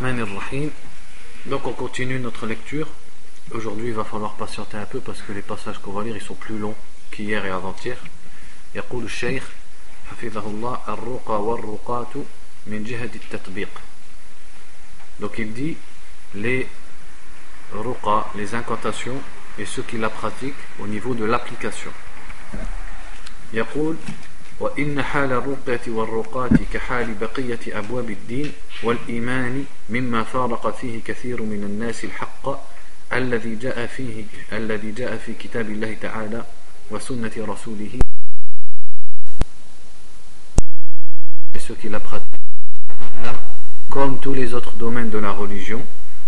Rahim. Donc on continue notre lecture. Aujourd'hui il va falloir patienter un peu parce que les passages qu'on va lire ils sont plus longs qu'hier et avant-hier. يقول الشيخ حفظه الله الرقى والرقات من جهة التطبيق. Donc il dit les ruqa, les incantations et ceux qui la pratiquent au niveau de l'application. يقول وإن حال الرقية والرقاة كحال بقية أبواب الدين والإيمان مما فارق فيه كثير من الناس الحق الذي جاء فيه الذي جاء في كتاب الله تعالى وسنة رسوله comme tous les autres domaines de la religion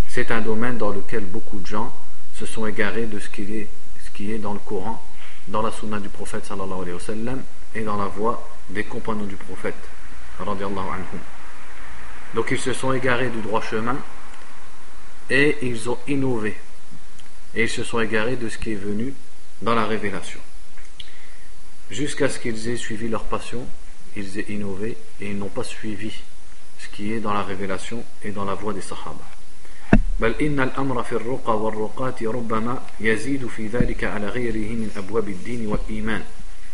c'est un domaine dans lequel beaucoup de gens se sont égarés de ce qui est, ce qui est dans le Coran dans la sunna du prophète sallallahu alayhi wa sallam et dans la voie des compagnons du prophète. Donc ils se sont égarés du droit chemin et ils ont innové. Et ils se sont égarés de ce qui est venu dans la révélation. Jusqu'à ce qu'ils aient suivi leur passion, ils aient innové et ils n'ont pas suivi ce qui est dans la révélation et dans la voie des sahaba. بل إن الأمر في الرقى والرقات ربما يزيد في ذلك على غيره من أبواب الدين والإيمان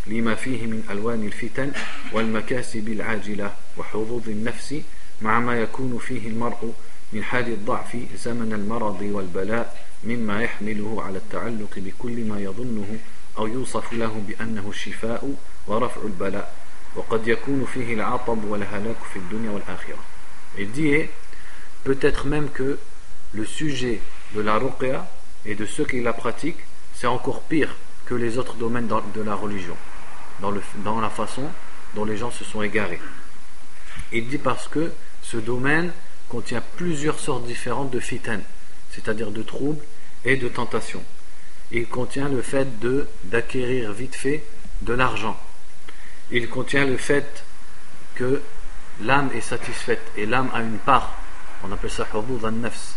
لما فيه من ألوان الفتن والمكاسب العاجلة وحظوظ النفس مع ما يكون فيه المرء من حال الضعف زمن المرض والبلاء مما يحمله على التعلق بكل ما يظنه أو يوصف له بأنه الشفاء ورفع البلاء وقد يكون فيه العطب والهلاك في الدنيا والآخرة. Il dit peut-être même que le sujet de la ruqya et de ceux qui la pratiquent, c'est encore pire que les autres domaines de la religion dans, la façon dont les gens se sont égarés. Il dit parce que ce domaine contient plusieurs sortes différentes de fitan, c'est-à-dire de troubles et de tentations. Il contient le fait d'acquérir vite fait de l'argent. Il contient le fait que l'âme est satisfaite et l'âme a une part. On appelle ça nafs.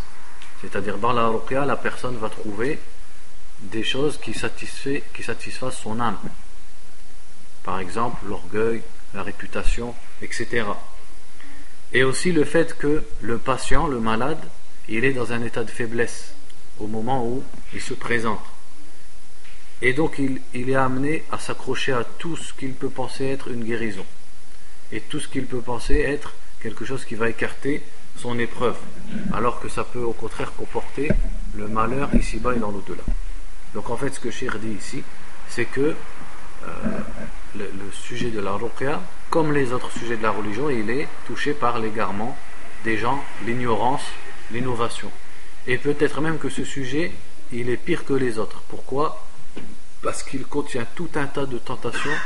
C'est-à-dire dans la ruqya, la personne va trouver des choses qui, qui satisfassent son âme par exemple l'orgueil, la réputation, etc. Et aussi le fait que le patient, le malade, il est dans un état de faiblesse au moment où il se présente. Et donc il, est amené à s'accrocher à tout ce qu'il peut penser être une guérison. Et tout ce qu'il peut penser être quelque chose qui va écarter son épreuve. Alors que ça peut au contraire comporter le malheur ici-bas et dans l'au-delà. Donc en fait ce que Shir dit ici, c'est que euh, le, sujet de la ruqya, comme les autres sujets de la religion, il est touché par l'égarement des gens, l'ignorance, l'innovation. Et peut-être même que ce sujet, il est pire que les autres. Pourquoi? Parce qu'il contient tout un tas de tentations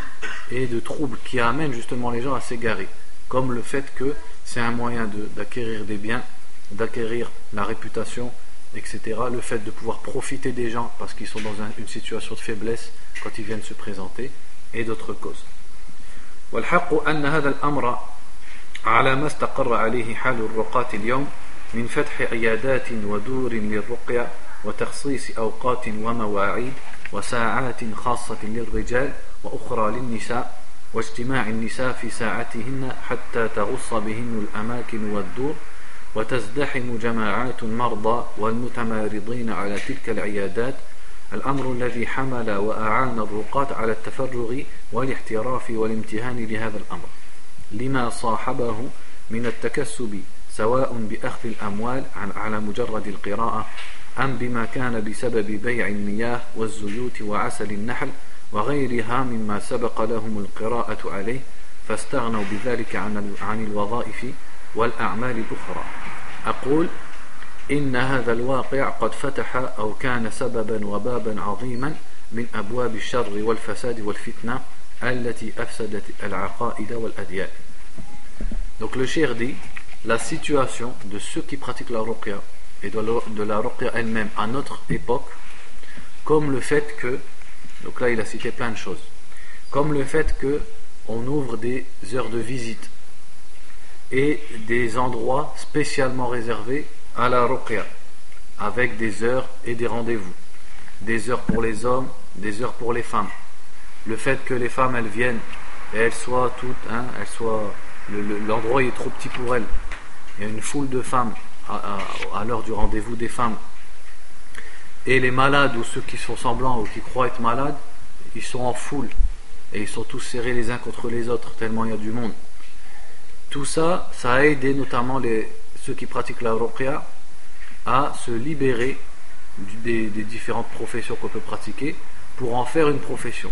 et de troubles qui amènent justement les gens à s'égarer. Comme le fait que c'est un moyen d'acquérir des biens, d'acquérir la réputation, etc. Le fait de pouvoir profiter des gens parce qu'ils sont dans une situation de faiblesse quand ils viennent se présenter et d'autres causes. والحق أن هذا الأمر على ما استقر عليه حال الرقاة اليوم من فتح عيادات ودور للرقية وتخصيص أوقات ومواعيد وساعات خاصة للرجال وأخرى للنساء واجتماع النساء في ساعتهن حتى تغص بهن الأماكن والدور وتزدحم جماعات المرضى والمتمارضين على تلك العيادات الأمر الذي حمل وأعان الرقاة على التفرغ والاحتراف والامتهان لهذا الأمر. لما صاحبه من التكسب سواء بأخذ الأموال على مجرد القراءة أم بما كان بسبب بيع المياه والزيوت وعسل النحل وغيرها مما سبق لهم القراءة عليه فاستغنوا بذلك عن الوظائف والأعمال الأخرى. أقول إن هذا الواقع قد فتح أو كان سببا وبابا عظيما من أبواب الشر والفساد والفتنة التي أفسدت العقائد والأديان Donc le cher dit la situation de ceux qui pratiquent la ruqya et de la ruqya elle-même à notre époque comme le fait que donc là il a cité plein de choses comme le fait que on ouvre des heures de visite et des endroits spécialement réservés à la ruqya, avec des heures et des rendez-vous. Des heures pour les hommes, des heures pour les femmes. Le fait que les femmes, elles viennent et elles soient toutes, hein, elles soient, l'endroit est trop petit pour elles. Il y a une foule de femmes à, l'heure du rendez-vous des femmes. Et les malades ou ceux qui sont semblants ou qui croient être malades, ils sont en foule et ils sont tous serrés les uns contre les autres tellement il y a du monde. Tout ça, ça a aidé notamment les, ceux qui pratiquent la ruqya à se libérer des, des différentes professions qu'on peut pratiquer pour en faire une profession.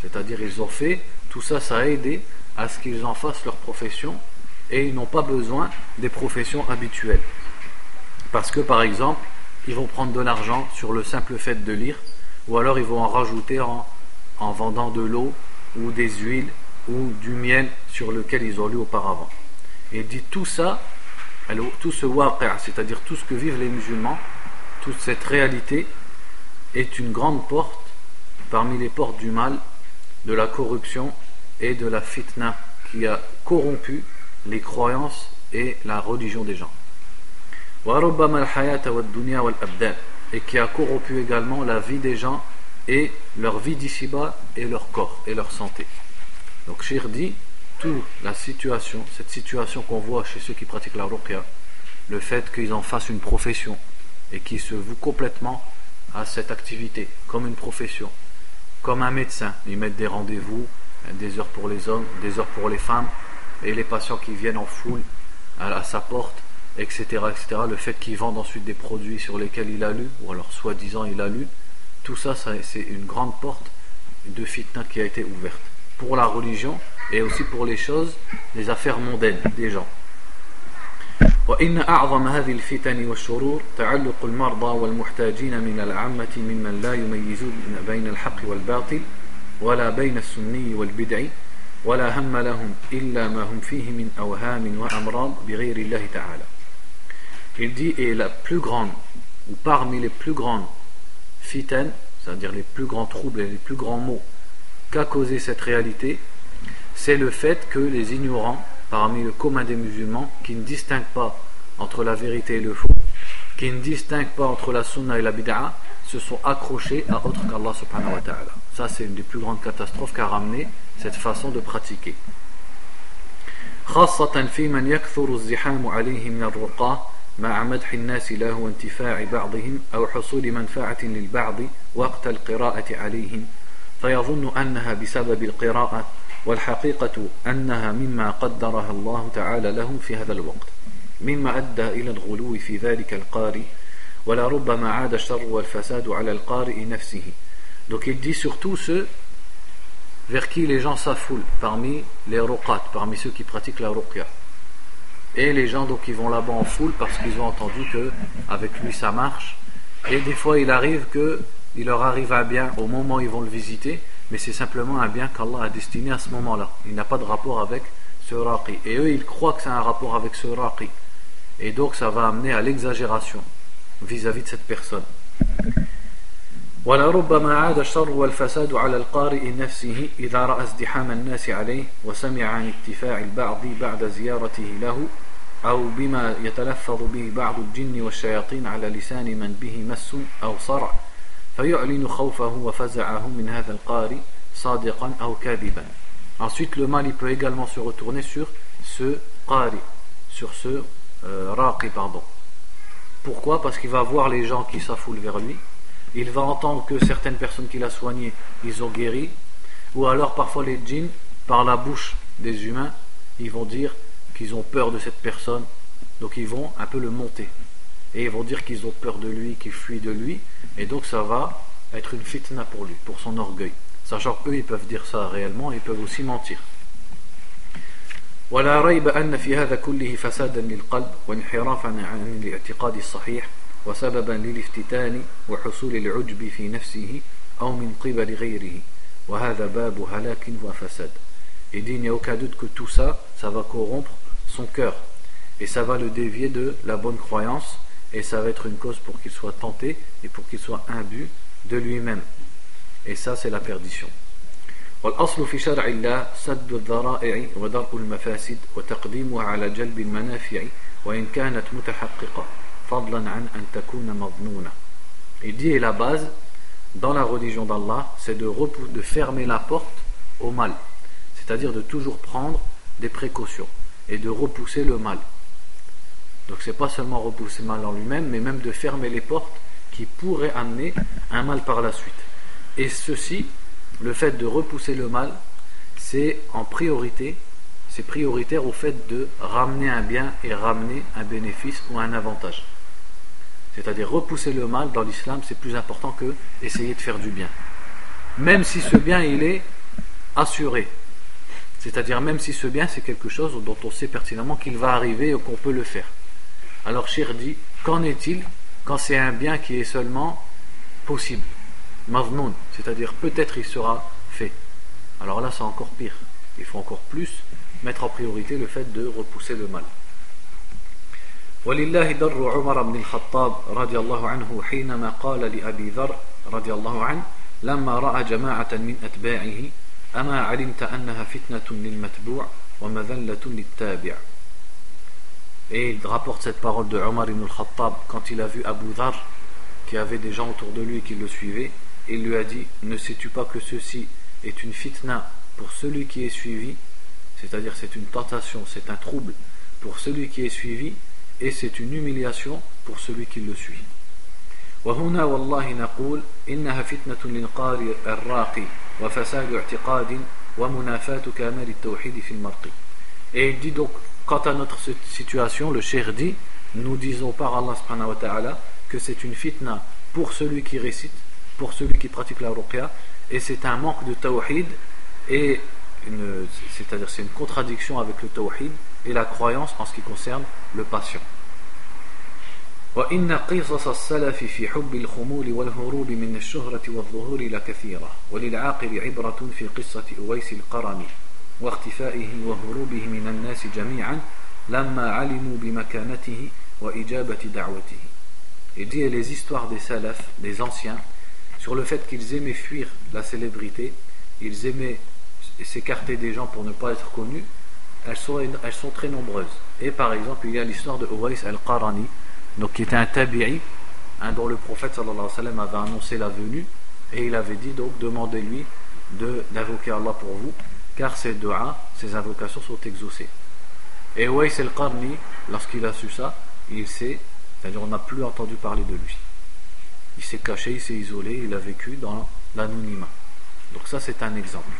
C'est-à-dire ils ont fait, tout ça, ça a aidé à ce qu'ils en fassent leur profession et ils n'ont pas besoin des professions habituelles. Parce que par exemple, ils vont prendre de l'argent sur le simple fait de lire, ou alors ils vont en rajouter en, en vendant de l'eau ou des huiles ou du miel sur lequel ils ont lu auparavant. Et dit tout ça, tout ce waqi', c'est-à-dire tout ce que vivent les musulmans, toute cette réalité est une grande porte parmi les portes du mal, de la corruption et de la fitna qui a corrompu les croyances et la religion des gens. Et qui a corrompu également la vie des gens et leur vie d'ici-bas et leur corps et leur santé. Donc Shir dit, toute la situation, cette situation qu'on voit chez ceux qui pratiquent la ruqya, le fait qu'ils en fassent une profession et qu'ils se vouent complètement à cette activité comme une profession, comme un médecin, ils mettent des rendez-vous, des heures pour les hommes, des heures pour les femmes, et les patients qui viennent en foule à, sa porte, etc., etc. Le fait qu'il vende ensuite des produits sur lesquels il a lu, ou alors soi-disant il a lu, tout ça, c'est une grande porte de fitna qui a été ouverte pour la religion et aussi pour les choses, les affaires mondaines des gens. وإن أعظم هذه الفتن والشرور تعلق المرضى والمحتاجين من العامة ممن لا يميزون بين الحق والباطل ولا بين السني والبدعي ولا هم لهم إلا ما هم فيه من أوهام وأمراض بغير الله تعالى Il dit, et la plus grande, ou parmi les plus grandes fitanes, c'est-à-dire les plus grands troubles et les plus grands maux qu'a causé cette réalité, c'est le fait que les ignorants, parmi le commun des musulmans, qui ne distinguent pas entre la vérité et le faux, qui ne distinguent pas entre la sunna et la bid'a, se sont accrochés à autre qu'Allah subhanahu wa ta'ala. Ça, c'est une des plus grandes catastrophes qu'a ramené cette façon de pratiquer. خاصة في من يكثر الزحام عليه من الرقاة مع مدح الناس له وانتفاع بعضهم أو حصول منفعة للبعض وقت القراءة عليهم فيظن أنها بسبب القراءة والحقيقة أنها مما قدرها الله تعالى لهم في هذا الوقت مما أدى إلى الغلو في ذلك القارئ ولربما عاد الشر والفساد على القارئ نفسه Donc il dit surtout ceux vers qui les gens s'affoulent parmi les ruqat, parmi ceux qui pratiquent la ruqya. Et les gens donc qui vont là-bas en foule parce qu'ils ont entendu que avec lui ça marche. Et des fois il arrive que il leur arrive un bien au moment où ils vont le visiter, mais c'est simplement un bien qu'Allah a destiné à ce moment-là. Il n'a pas de rapport avec ce raqi. Et eux ils croient que c'est un rapport avec ce raqi. Et donc ça va amener à l'exagération vis-à-vis de cette personne. ولربما عاد الشر والفساد على القارئ نفسه إذا رأى ازدحام الناس عليه وسمع عن اتفاع البعض بعد زيارته له أو بما يتلفظ به بعض الجن والشياطين على لسان من به مس أو صرع فيعلن خوفه وفزعه من هذا القارئ صادقا أو كاذبا Ensuite, le mal il peut également se retourner sur ce qari, sur ce euh, raqi, pardon. Pourquoi Parce qu'il va voir les gens qui s'affoulent vers lui, il va entendre que certaines personnes qu'il a soignées, ils ont guéri, ou alors parfois les djinns, par la bouche des humains, ils vont dire qu'ils ont peur de cette personne, donc ils vont un peu le monter. Et ils vont dire qu'ils ont peur de lui, qu'ils fuient de lui, et donc ça va être une fitna pour lui, pour son orgueil. Sachant qu'eux, ils peuvent dire ça réellement, ils peuvent aussi mentir. وسببا للافتتان وحصول العجب في نفسه أو من قبل غيره وهذا باب هلاك وفساد Il dit il n'y a aucun doute que tout ça, ça va corrompre son cœur et ça va le dévier de la bonne croyance et ça va être une cause pour qu'il soit tenté et pour qu'il soit imbu de lui-même. Et ça c'est la perdition. والأصل في شرع الله سد الذرائع ودرء المفاسد وتقديمها على جلب المنافع وإن كانت متحققة Il dit, et la base, dans la religion d'Allah, c'est de, de fermer la porte au mal. C'est-à-dire de toujours prendre des précautions et de repousser le mal. donc c'est pas seulement repousser le mal en lui-même, mais même de fermer les portes qui pourraient amener un mal par la suite. Et ceci, le fait de repousser le mal, c'est en priorité, c'est prioritaire au fait de ramener un bien et ramener un bénéfice ou un avantage. C'est-à-dire repousser le mal dans l'islam, c'est plus important que essayer de faire du bien. Même si ce bien il est assuré. C'est-à-dire même si ce bien c'est quelque chose dont on sait pertinemment qu'il va arriver et qu'on peut le faire. Alors Shir dit, qu'en est-il quand c'est un bien qui est seulement possible Mavnoun, c'est-à-dire peut-être il sera fait. Alors là c'est encore pire. Il faut encore plus mettre en priorité le fait de repousser le mal. ولله در عمر بن الخطاب رضي الله عنه حينما قال لأبي ذر رضي الله عنه لما رأى جماعة من أتباعه أما علمت أنها فتنة للمتبوع ومذلة للتابع Et il rapporte cette parole de Omar ibn al-Khattab quand il a vu Abu Dhar, qui avait des gens autour de lui qui le suivaient, et il lui a dit Ne sais-tu pas que ceci est une fitna pour celui qui est suivi C'est-à-dire, c'est une tentation, c'est un trouble pour celui qui est suivi, et c'est une humiliation pour celui qui le suit. وهنا والله نقول إنها فتنة للقارئ الراقي وفساد اعتقاد ومنافاة كامل التوحيد في المرقي. Et il dit donc Quant à notre situation, le cher dit Nous disons par Allah subhanahu wa ta'ala que c'est une fitna pour celui qui récite, pour celui qui pratique la ruqya, et c'est un manque de tawhid, et c'est-à-dire c'est une contradiction avec le tawhid et la croyance en ce qui concerne le patient. وإن قصص السلف في حب الخمول والهروب من الشهرة والظهور لكثيرة وللعاقل عبرة في قصة أويس القرني واختفائه وهروبه من الناس جميعا لما علموا بمكانته وإجابة دعوته Il dit les histoires des salafs, des anciens, sur le fait qu'ils aimaient fuir la célébrité, ils aimaient s'écarter des gens pour ne pas être connus, elles sont, elles sont très nombreuses. Et par exemple, il y a l'histoire de Uwais al-Qarani, donc qui était un tabi'i, hein, dont le prophète sallallahu alayhi wa sallam avait annoncé la venue, et il avait dit donc demandez-lui d'invoquer Allah pour vous, car ses doigts, ses invocations sont exaucées. Et Wais el-Qarni, lorsqu'il a su ça, il s'est, c'est-à-dire on n'a plus entendu parler de lui. Il s'est caché, il s'est isolé, il a vécu dans l'anonymat. Donc ça c'est un exemple.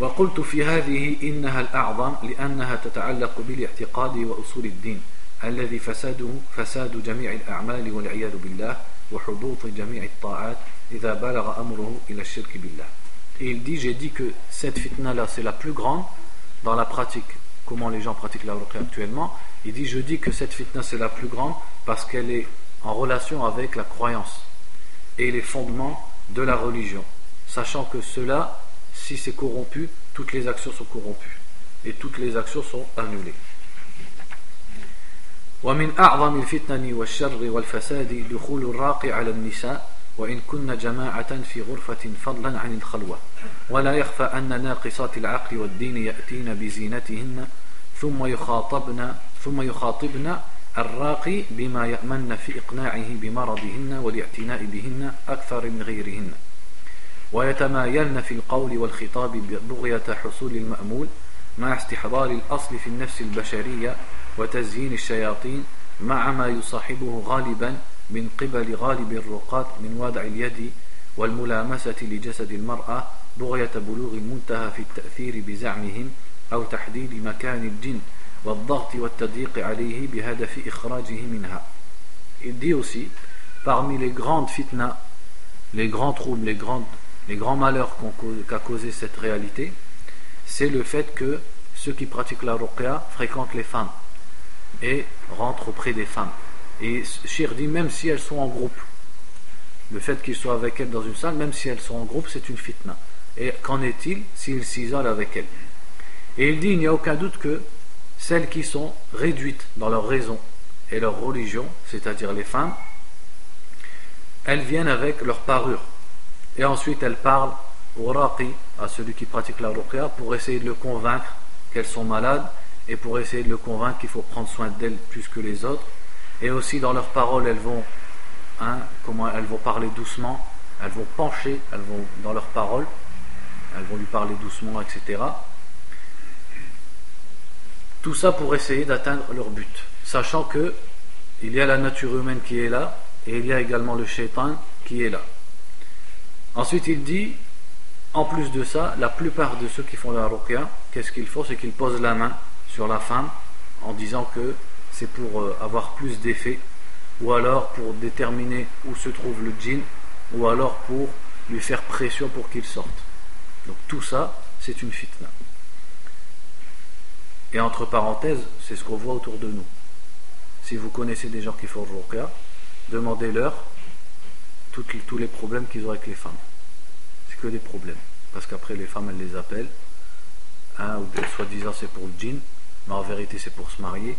وقلت في هذه إنها الأعظم لأنها تتعلق بالاعتقاد وأصول الدين الذي فساده فساد جميع الأعمال والعياذ بالله وحبوط جميع الطاعات et il dit, j'ai dit que cette fitna-là, c'est la plus grande dans la pratique, comment les gens pratiquent la ruqya actuellement. Il dit, je dis que cette fitna, c'est la plus grande parce qu'elle est en relation avec la croyance et les fondements de la religion. Sachant que cela, si c'est corrompu, toutes les actions sont corrompues et toutes les actions sont annulées. وإن كن جماعة في غرفة فضلا عن الخلوة. ولا يخفى أن ناقصات العقل والدين يأتين بزينتهن ثم يخاطبن ثم يخاطبن الراقي بما يأمن في إقناعه بمرضهن والاعتناء بهن أكثر من غيرهن. ويتمايلن في القول والخطاب بغية حصول المأمول مع استحضار الأصل في النفس البشرية وتزيين الشياطين مع ما يصاحبه غالبا من قبل غالب الرقاة من وضع اليد والملامسة لجسد المرأة بغية بلوغ المنتهى في التأثير بزعمهم أو تحديد مكان الجن والضغط والتضييق عليه بهدف إخراجه منها Il dit aussi, parmi les grandes fitnas, les grands troubles, les, grandes, les grands malheurs qu'a causé cette réalité, c'est le fait que ceux qui pratiquent la ruqya fréquentent les femmes et rentrent auprès des femmes. Et Shir dit même si elles sont en groupe, le fait qu'ils soient avec elles dans une salle, même si elles sont en groupe, c'est une fitna. Et qu'en est-il s'ils s'isolent avec elles? Et il dit il n'y a aucun doute que celles qui sont réduites dans leur raison et leur religion, c'est-à-dire les femmes, elles viennent avec leur parure. Et ensuite elles parlent au raqi, à celui qui pratique la ruqya, pour essayer de le convaincre qu'elles sont malades et pour essayer de le convaincre qu'il faut prendre soin d'elles plus que les autres et aussi dans leurs paroles, elles vont, hein, comment, elles vont parler doucement, elles vont pencher, elles vont dans leurs paroles, elles vont lui parler doucement, etc. Tout ça pour essayer d'atteindre leur but, sachant que il y a la nature humaine qui est là et il y a également le shaitan qui est là. Ensuite, il dit, en plus de ça, la plupart de ceux qui font la ruqya, qu'est-ce qu'ils font? C'est qu'ils posent la main sur la femme en disant que c'est pour euh, avoir plus d'effet, ou alors pour déterminer où se trouve le djinn, ou alors pour lui faire pression pour qu'il sorte. Donc tout ça, c'est une fitna. Et entre parenthèses, c'est ce qu'on voit autour de nous. Si vous connaissez des gens qui font ruqya, demandez-leur tous les problèmes qu'ils ont avec les femmes. C'est que des problèmes. Parce qu'après, les femmes, elles les appellent. Un ou soi-disant, c'est pour le djinn, mais en vérité, c'est pour se marier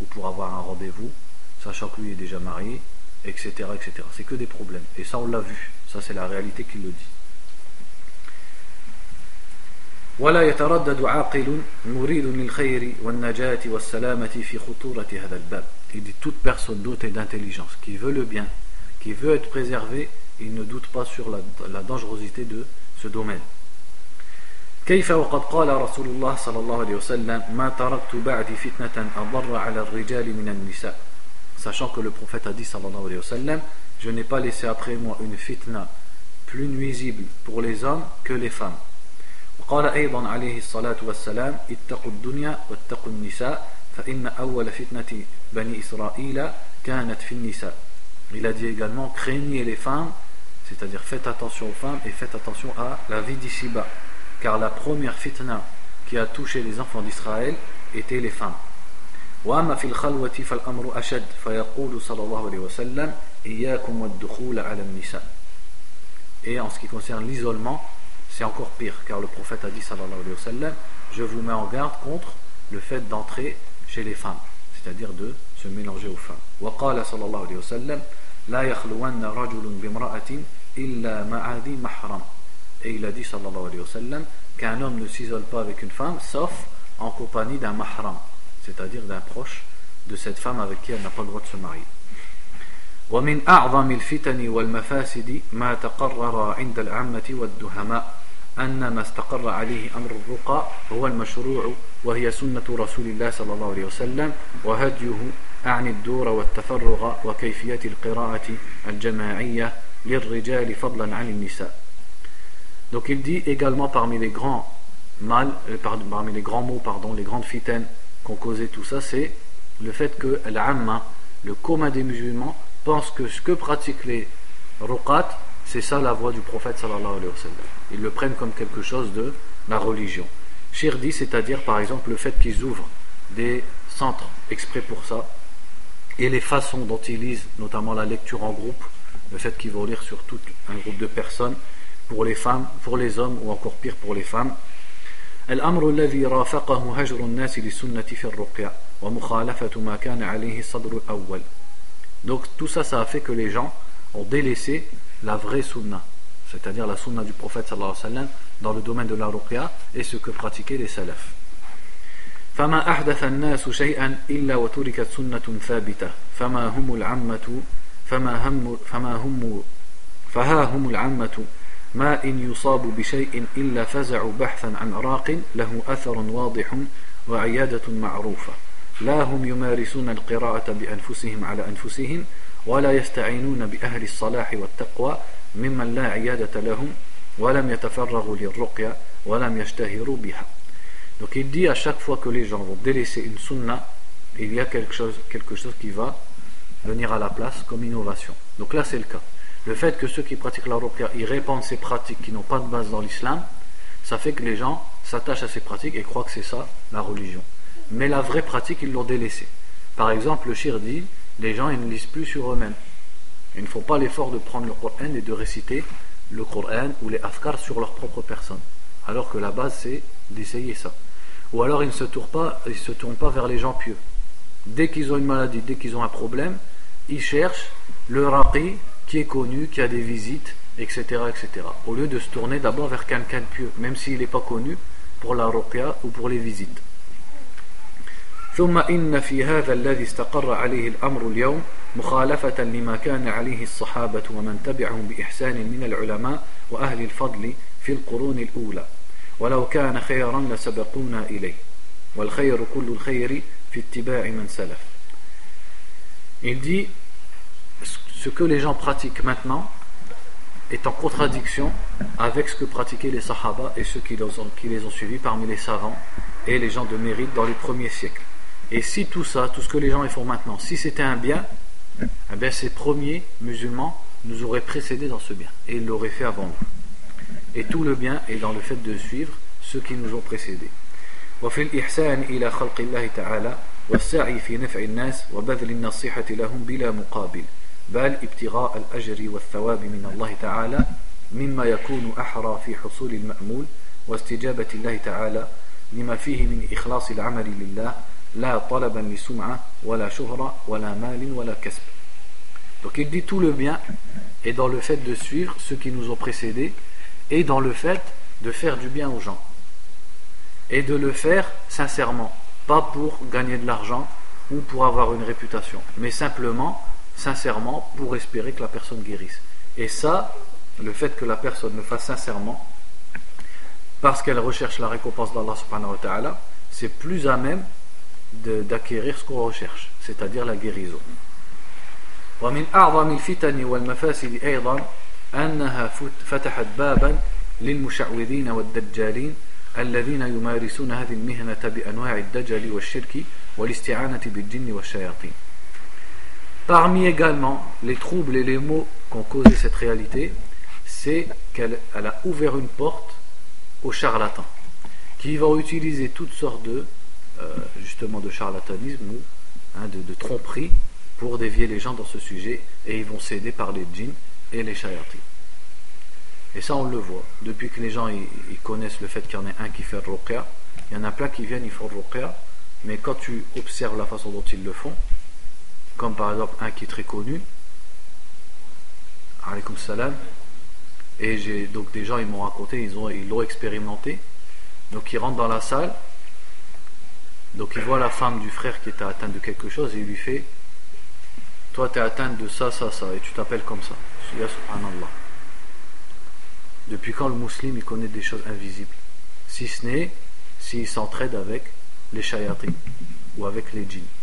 ou pour avoir un rendez-vous, sachant que lui est déjà marié, etc. etc. C'est que des problèmes. Et ça, on l'a vu. Ça, c'est la réalité qui le dit. ولا يتردد عاقل مريد للخير والنجاة والسلامة في خطورة هذا الباب. Il dit toute personne dotée d'intelligence qui veut le bien, qui veut être préservé, il ne doute pas sur la, la dangerosité de ce domaine. كيف وقد قال رسول الله صلى الله عليه وسلم ما تركت بعد فتنة أضر على الرجال من النساء sachant que le prophète a dit sallallahu alayhi wa sallam je n'ai pas laissé après moi une fitna plus nuisible pour les hommes que les femmes وقال أيضا عليه الصلاة والسلام اتقوا الدنيا واتقوا النساء فإن أول فتنة بني إسرائيل كانت في النساء il a dit également craignez les femmes c'est-à-dire faites attention aux femmes et faites attention à la vie d'ici-bas car la première fitna qui a touché les enfants d'Israël était les femmes. Et en ce qui concerne l'isolement, c'est encore pire, car le prophète a dit je vous mets en garde contre le fait d'entrer chez les femmes, c'est-à-dire de se mélanger aux femmes. Et il a dit, sallallahu alayhi wa sallam, qu'un homme ne s'isole pas avec une femme, sauf en compagnie d'un mahram, c'est-à-dire d'un proche de cette femme avec qui elle n'a pas le droit de se marier. ومن أعظم الفتن والمفاسد ما تقرر عند العامة والدهماء أن ما استقر عليه أمر الرقى هو المشروع وهي سنة رسول الله صلى الله عليه وسلم وهديه أعني الدور والتفرغ وكيفية القراءة الجماعية للرجال فضلا عن النساء donc il dit également parmi les grands mal, euh, parmi les grands mots, pardon, les grandes fitaines qu'ont causé tout ça, c'est le fait que l'amma, le commun des musulmans, pense que ce que pratiquent les ruqat, c'est ça la voix du prophète sallallahu alayhi wa sallam. Ils le prennent comme quelque chose de la religion. Shirdi, c'est-à-dire par exemple le fait qu'ils ouvrent des centres exprès pour ça, et les façons dont ils lisent, notamment la lecture en groupe, le fait qu'ils vont lire sur tout un groupe de personnes, pour les femmes, pour les hommes ou encore pire pour les femmes. الأمر الذي رافقه هجر الناس للسنة في الرقية ومخالفة ما كان عليه الصدر الأول. Donc tout ça, ça a fait que les gens ont délaissé la vraie sunna, c'est-à-dire la sunna du prophète sallallahu alayhi wa sallam dans le domaine de la ruqya et ce que pratiquaient les salafs. فما أحدث الناس شيئا إلا وتركت سنة ثابتة فما هم العامة فما هم فما هم فها هم العامة ما إن يصاب بشيء إلا فزعوا بحثا عن راق له أثر واضح وعيادة معروفة لا هم يمارسون القراءة بأنفسهم على أنفسهم ولا يستعينون بأهل الصلاح والتقوى ممن لا عيادة لهم ولم يتفرغوا للرقية ولم يشتهروا بها Donc il dit à chaque fois que les gens vont délaisser une sunna, il y a quelque chose, quelque chose qui va venir à la place comme innovation. Donc là c'est le cas. Le fait que ceux qui pratiquent la ruqya ils répandent ces pratiques qui n'ont pas de base dans l'islam, ça fait que les gens s'attachent à ces pratiques et croient que c'est ça la religion. Mais la vraie pratique, ils l'ont délaissée. Par exemple, le shir dit les gens ils ne lisent plus sur eux-mêmes. Ils ne font pas l'effort de prendre le Coran et de réciter le Coran ou les afkar sur leur propre personne. Alors que la base c'est d'essayer ça. Ou alors ils ne se tournent pas, ils se tournent pas vers les gens pieux. Dès qu'ils ont une maladie, dès qu'ils ont un problème, ils cherchent le raqi qui est connu, qui a des visites, etc. etc. Au lieu de se tourner d'abord vers quelqu'un de pieux, même s'il n'est pas connu pour la ruqya ou pour les visites. ثم إن في هذا الذي استقر عليه الأمر اليوم مخالفة لما كان عليه الصحابة ومن تبعهم بإحسان من العلماء وأهل الفضل في القرون الأولى ولو كان خيرا لسبقونا إليه Il dit ce que les gens pratiquent maintenant est en contradiction avec ce que pratiquaient les Sahaba et ceux qui les, ont, qui les ont suivis parmi les savants et les gens de mérite dans les premiers siècles. Et si tout ça, tout ce que les gens font maintenant, si c'était un bien, eh bien ces premiers musulmans nous auraient précédés dans ce bien et ils l'auraient fait avant nous. Et tout le bien est dans le fait de suivre ceux qui nous ont précédés. وفي الإحسان إلى خلق الله تعالى والسعي في نفع الناس وبذل النصيحة لهم بلا مقابل بل ابتغاء الأجر والثواب من الله تعالى مما يكون أحرى في حصول المأمول واستجابة الله تعالى لما فيه من إخلاص العمل لله لا طلبا لسمعة ولا شهرة ولا مال ولا كسب Donc il dit tout le bien est dans le fait de suivre ceux qui nous ont précédés et dans le fait de faire du bien aux gens. Et de le faire sincèrement, pas pour gagner de l'argent ou pour avoir une réputation, mais simplement, sincèrement, pour espérer que la personne guérisse. Et ça, le fait que la personne le fasse sincèrement, parce qu'elle recherche la récompense d'Allah subhanahu wa ta'ala, c'est plus à même d'acquérir ce qu'on recherche, c'est-à-dire la guérison. ومن أعظم الفتن والمفاسد أيضا أنها فتحت بابا للمشعوذين والدجالين الذين يمارسون هذه المهنة بأنواع الدجل والشرك والاستعانة بالجن والشياطين Parmi également les troubles et les maux qu'ont causé cette réalité, c'est qu'elle elle a ouvert une porte aux charlatans, qui vont utiliser toutes sortes de, euh, justement, de charlatanisme ou hein, de, tromperie pour dévier les gens dans ce sujet et ils vont céder par les djinns et les shayatis. Et ça, on le voit. Depuis que les gens connaissent le fait qu'il y en a un qui fait ruqya, il y en a plein qui viennent, ils font ruqya, mais quand tu observes la façon dont ils le font, comme par exemple un qui est très connu, alaykoum salam, et j'ai donc des gens ils m'ont raconté, ils ont ils l'ont expérimenté. Donc ils rentrent dans la salle, donc ils voient la femme du frère qui est atteinte de quelque chose et il lui fait toi, tu es atteinte de ça, ça, ça, et tu t'appelles comme ça. subhanallah. Depuis quand le musulman il connaît des choses invisibles? Si ce n'est s'il s'entraide avec les shayatin ou avec les djinns.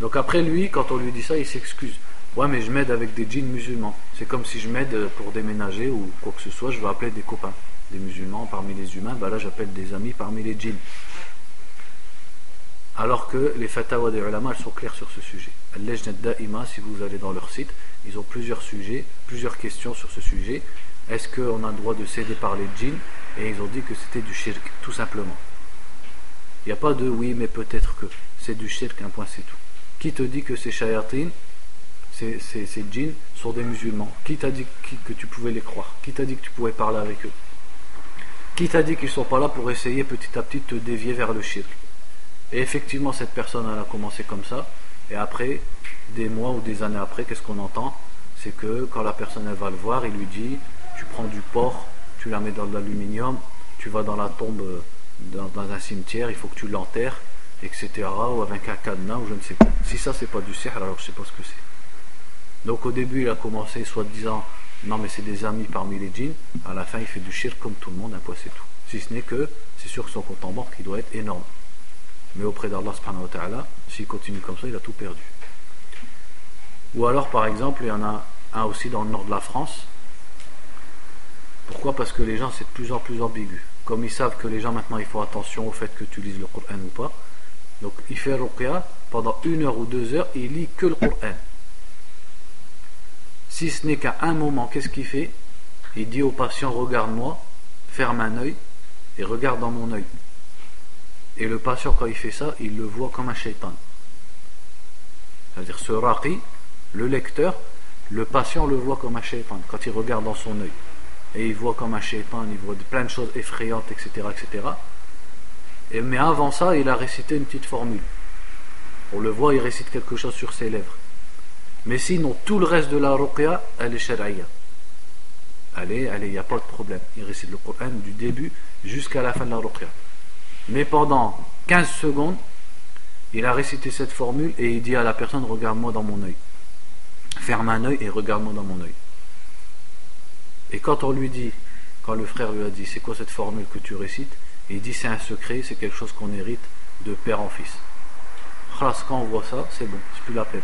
Donc après lui, quand on lui dit ça, il s'excuse. Ouais, mais je m'aide avec des djinns musulmans. C'est comme si je m'aide pour déménager ou quoi que ce soit, je vais appeler des copains. Des musulmans parmi les humains, bah là j'appelle des amis parmi les djinns. Alors que les fatawa des ulama, elles sont claires sur ce sujet. Al-Lejnat Da'ima, si vous allez dans leur site, ils ont plusieurs sujets, plusieurs questions sur ce sujet. Est-ce qu'on a le droit de céder par les djinns? Et ils ont dit que c'était du shirk, tout simplement. Il n'y a pas de oui, mais peut-être que. C'est du shirk, un point, c'est tout. Qui te dit que ces shayatin, ces, djinns, sont des musulmans. Qui t'a dit que tu pouvais les croire? Qui t'a dit que tu pouvais parler avec eux? Qui t'a dit qu'ils ne sont pas là pour essayer petit à petit de te dévier vers le shirk? Et effectivement, cette personne, elle a commencé comme ça. Et après, des mois ou des années après, qu'est-ce qu'on entend? C'est que quand la personne, va le voir, il lui dit Tu prends du porc, tu la mets dans de l'aluminium, tu vas dans la tombe, dans, un cimetière, il faut que tu l'enterres, etc. Ou avec un cadenas, ou je ne sais pas. Si ça, c'est pas du sihr, alors je sais pas ce que c'est. Donc au début, il a commencé soit disant Non, mais c'est des amis parmi les djinns. À la fin, il fait du shirk comme tout le monde, un point, c'est tout. Si ce n'est que, c'est sûr que son compte en banque, il doit être énorme. Mais auprès d'Allah subhanahu wa ta'ala, s'il continue comme ça, il a tout perdu. Ou alors, par exemple, il y en a un aussi dans le nord de la France. Pourquoi? Parce que les gens, c'est de plus en plus ambigu. Comme ils savent que les gens, maintenant, ils font attention au fait que tu lises le Coran ou pas. Donc, il fait ruqya pendant une heure ou deux heures et il lit que le Coran. Si ce n'est qu'à un moment, qu'est-ce qu'il fait? Il dit au patient Regarde-moi, ferme un œil et regarde dans mon œil. Et le patient, quand il fait ça, il le voit comme un shaitan. C'est-à-dire ce raqi, le lecteur, le patient le voit comme un shaitan quand il regarde dans son œil. Et il voit comme un shaitan, il voit plein de choses effrayantes, etc. etc. Mais avant ça, il a récité une petite formule. On le voit, il récite quelque chose sur ses lèvres. Mais sinon, tout le reste de la ruqya, elle est shari'a. Allez, allez, il n'y a pas de problème. Il récite le Coran du début jusqu'à la fin de la ruqya. Mais pendant 15 secondes, il a récité cette formule et il dit à la personne Regarde-moi dans mon œil. Ferme un œil et regarde-moi dans mon œil. Et quand on lui dit, quand le frère lui a dit C'est quoi cette formule que tu récites? Il dit C'est un secret, c'est quelque chose qu'on hérite de père en fils. Quand on voit ça, c'est bon, c'est plus la peine.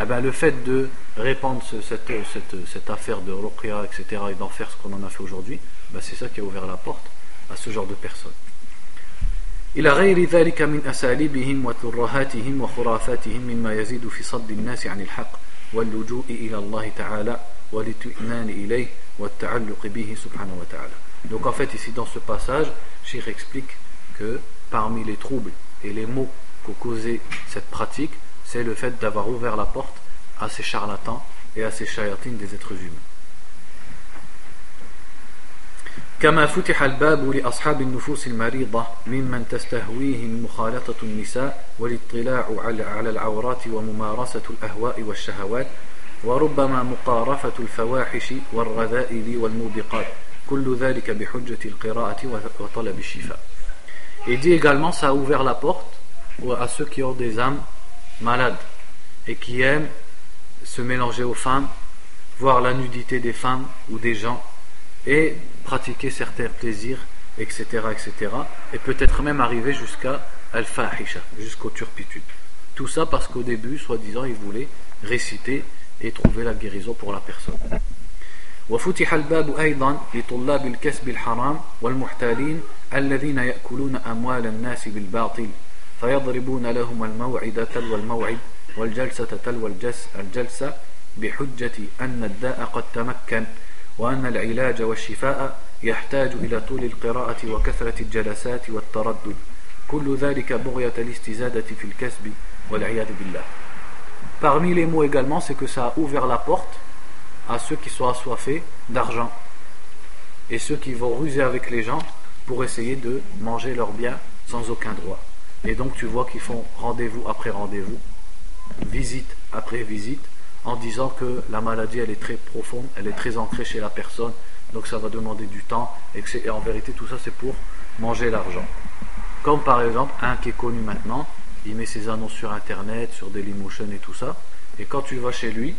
Eh ben, le fait de répandre cette, affaire de Ruqya, etc., et d'en faire ce qu'on en a fait aujourd'hui, ben, c'est ça qui a ouvert la porte à ce genre de personnes. إلى غير ذلك من أساليبهم وترهاتهم وخرافاتهم مما يزيد في صد الناس عن الحق واللجوء إلى الله تعالى والاطمئنان إليه والتعلق به سبحانه وتعالى. Donc en fait ici dans ce passage, Sheikh explique que parmi les troubles et les maux qu'ont causé cette pratique, c'est le fait d'avoir ouvert la porte à ces charlatans et à ces chayatines des êtres humains. كما فتح الباب لأصحاب النفوس المريضة ممن تستهويهم مخالطة النساء والاطلاع على العورات وممارسة الأهواء والشهوات وربما مقارفة الفواحش والرذائل والموبقات et dit également, ça a ouvert la porte à ceux qui ont des âmes malades et qui aiment se mélanger aux femmes, voir la nudité des femmes ou des gens et pratiquer certains plaisirs, etc. etc. et peut-être même arriver jusqu'à al-fahisha, jusqu'aux turpitudes. Tout ça parce qu'au début, soi-disant, ils voulaient réciter et trouver la guérison pour la personne. وفتح الباب أيضا لطلاب الكسب الحرام والمحتالين الذين يأكلون أموال الناس بالباطل فيضربون لهم الموعد تلو الموعد والجلسة تلو الجلسة بحجة أن الداء قد تمكن وأن العلاج والشفاء يحتاج إلى طول القراءة وكثرة الجلسات والتردد. كل ذلك بغية الاستزادة في الكسب والعياذ بالله. Parmi les mots également, c'est que ça a ouvert la porte à ceux qui sont assoiffés d'argent et ceux qui vont ruser avec les gens pour essayer de manger leurs biens sans aucun droit. Et donc tu vois qu'ils font rendez-vous après rendez-vous, visite après visite, en disant que la maladie elle est très profonde, elle est très ancrée chez la personne, donc ça va demander du temps, et, et en vérité tout ça c'est pour manger l'argent. Comme par exemple un qui est connu maintenant, il met ses annonces sur internet, sur Dailymotion et tout ça, et quand tu vas chez lui,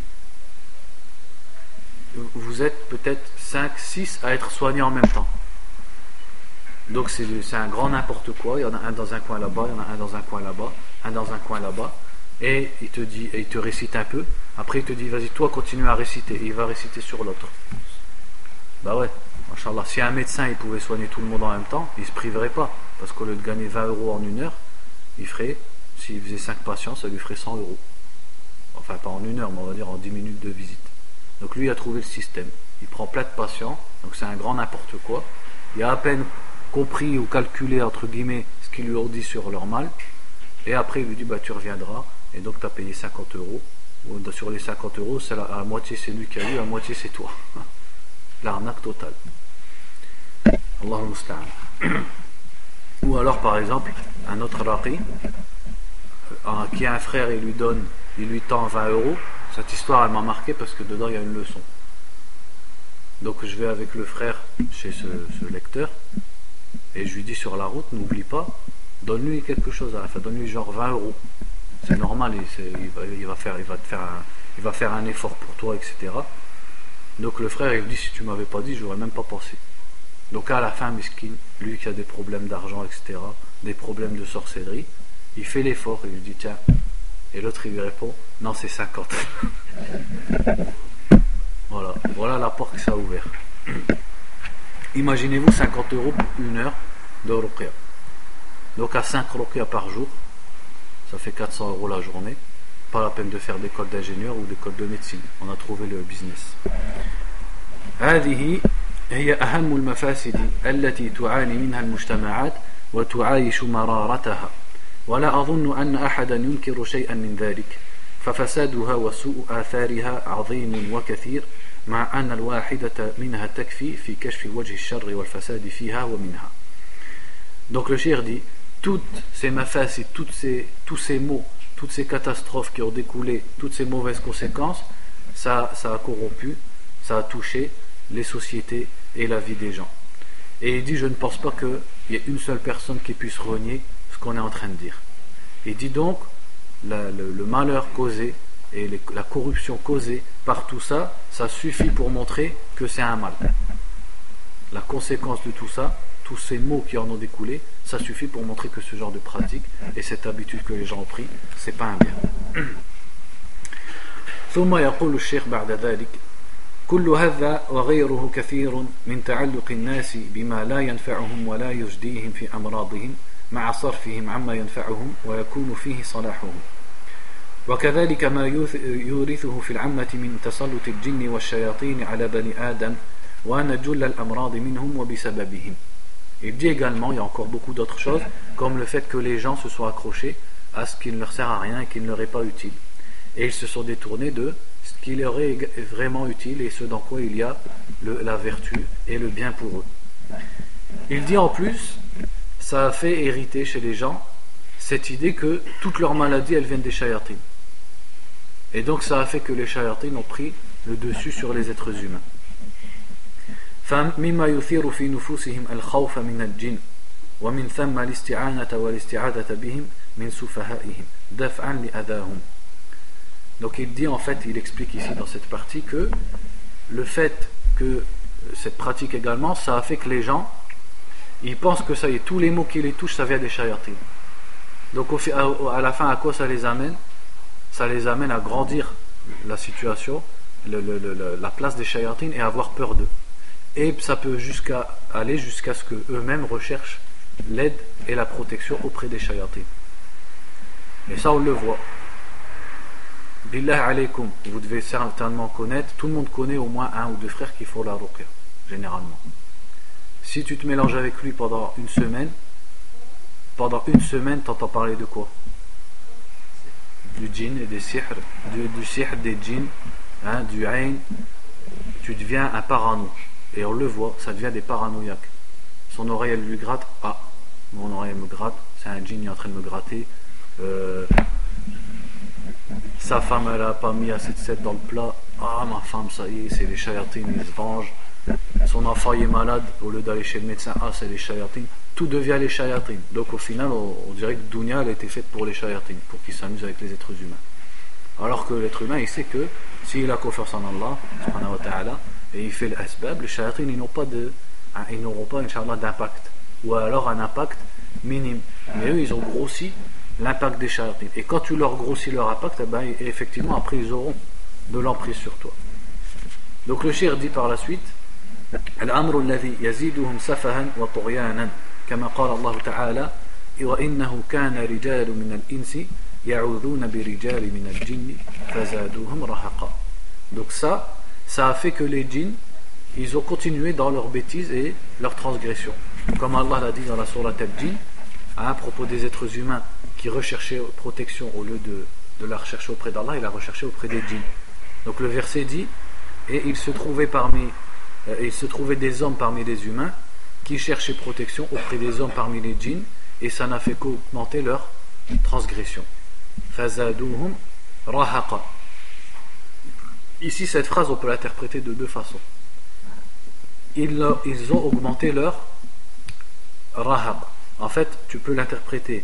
vous êtes peut-être 5, 6 à être soignés en même temps. Donc c'est un grand n'importe quoi, il y en a un dans un coin là-bas, il y en a un dans un coin là-bas, un dans un coin là-bas, et il te dit, et il te récite un peu, après il te dit vas-y toi continue à réciter, et il va réciter sur l'autre. Bah ouais, si un médecin pouvait soigner tout le monde en même temps, il se priverait pas, parce qu'au lieu de gagner 20 euros en une heure, il ferait, s'il faisait 5 patients, ça lui ferait 100 euros. Enfin pas en une heure, mais on va dire en 10 minutes de visite. Donc lui il a trouvé le système. Il prend plein de patients, donc c'est un grand n'importe quoi. Il a à peine compris ou calculé entre guillemets ce qu'ils lui ont dit sur leur mal. Et après il lui dit bah tu reviendras et donc tu as payé 50 euros. Sur les 50 euros, c'est la, à moitié c'est lui qui a eu, à moitié c'est toi. L'arnaque totale. Allah Ou alors par exemple, un autre raqi euh, qui a un frère et lui donne, il lui tend 20 euros. Cette histoire elle m'a marqué parce que dedans il y a une leçon. Donc je vais avec le frère chez ce, lecteur et je lui dis sur la route, n'oublie pas, donne-lui quelque chose à la fin, donne-lui genre 20 euros. C'est normal, il, va, faire, un, effort pour toi, etc. Donc le frère il dit si tu m'avais pas dit, j'aurais même pas pensé. Donc à la fin, Miskin, lui qui a des problèmes d'argent, etc., des problèmes de sorcellerie, il fait l'effort il lui dit tiens. Et l'autre il lui répond non c'est 50. Voilà, voilà la porte que ça a ouvert. Imaginez-vous 50 euros pour une heure de ruqya. Donc à 5 ruqya par jour, ça fait 400 euros la journée. Pas la peine de faire d'école d'ingénieur ou d'école de médecine. On a trouvé le business. هذه هي أهم المفاسد التي تعاني منها المجتمعات وتعايش مرارتها ولا أظن أن أحدا ينكر شيئا من ذلك ففسادها وسوء آثارها عظيم وكثير مع أن الواحدة منها تكفي في كشف وجه الشر والفساد فيها ومنها Donc le shir dit toutes ces mafasid, toutes ces, tous ces maux, toutes ces catastrophes qui ont découlé, toutes ces mauvaises conséquences, ça, ça a corrompu, ça a touché les sociétés et la vie des gens. Et il dit, je ne pense pas qu'il y ait une seule personne qui puisse renier ce qu'on est en train de dire. Il dit donc, le, malheur causé et la corruption causée par tout ça, ça suffit pour montrer que c'est un mal. La conséquence de tout ça, tous ces maux qui en ont découlé, ça suffit pour montrer que ce genre de pratique et cette habitude que les gens ont pris, c'est pas un bien. ثم يقول الشيخ بعد ذلك كل هذا وغيره كثير من تعلق الناس بما لا ينفعهم ولا يجديهم في أمراضهم مع صرفهم عما ينفعهم ويكون فيه صلاحهم وكذلك ما يورثه في العامة من تسلط الجن والشياطين على بني آدم وأن جل الأمراض منهم وبسببهم Il dit également, il y a encore beaucoup d'autres choses, comme le fait que les gens se sont accrochés à ce qui ne leur sert à rien et qui ne leur est pas utile. Et ils se sont détournés de ce qui leur est vraiment utile et ce dans quoi il y a le, la vertu et le bien pour eux. Il dit en plus, ça a fait hériter chez les gens cette idée que toutes leurs maladies elles viennent des shayatines. Et donc ça a fait que les shayatines ont pris le dessus sur les êtres humains. فمما يثير في نفوسهم الخوف من الجن ومن ثم الاستعانة والاستعادة بهم من سفهائهم دفعا لأذاهم Donc il dit en fait, il explique ici dans cette partie que le fait que cette pratique également, ça a fait que les gens, ils pensent que ça y est, tous les mots qui les touchent, ça vient des shayatines. Donc au, à la fin, à quoi ça les amène Ça les amène à grandir la situation, la place des shayatines et à avoir peur d'eux. Et ça peut jusqu'à aller jusqu'à ce qu'eux-mêmes recherchent l'aide et la protection auprès des shayatines. Et ça, on le voit. Billah alaykum, vous devez certainement connaître, tout le monde connaît au moins un ou deux frères qui font la ruqya, généralement. Si tu te mélanges avec lui pendant une semaine, pendant une semaine, t'entends parler de quoi? Du djinn et des sihr, du, du des djinns, hein, du ayn, tu deviens un parano. Et on le voit, ça devient des paranoïaques. Son oreille, elle lui gratte, ah, mon oreille me gratte, c'est un djinn qui est en train de me gratter. Euh, sa femme, elle a pas mis assez de sel dans le plat. Ah, ma femme, ça y est, c'est les chayatines, ils se vengent. Son enfant est malade, au lieu d'aller chez le médecin, ah, c'est les chayatines tout devient les shayatin. Donc au final, on, dirait que Dunya a été faite pour les shayatin, pour qu'ils s'amusent avec les êtres humains. Alors que l'être humain, il sait que s'il a confiance en Allah, et il fait l'asbab, les shayatin, ils n'ont pas de, hein, ils n'auront pas, inshallah, d'impact. Ou alors un impact minime. Mais eux, ils ont grossi l'impact des shayatin. Et quand tu leur grossis leur impact, eh ben, effectivement, après, ils auront de l'emprise sur toi. Donc le shir dit par la suite, « Al-amru alladhi yaziduhum safahan wa » كما قال الله تعالى وإنه كان رجال من الإنس يعوذون برجال من الجن فزادوهم رهقا Donc ça, ça a fait que les djinns, ils ont continué dans leurs bêtises et leurs transgressions. Comme Allah l'a dit dans la sourate al-Jinn, à propos des êtres humains qui recherchait protection au lieu de, de la rechercher auprès d'Allah, il la recherché auprès des djinns. Donc le verset dit Et il se trouvait parmi euh, il se trouvait des hommes parmi les humains qui cherchaient protection auprès des hommes parmi les djinns, et ça n'a fait qu'augmenter leur transgression. Fazaduhum rahaqa. Ici, cette phrase, on peut l'interpréter de deux façons. Ils, ont augmenté leur rahaq. En fait, tu peux l'interpréter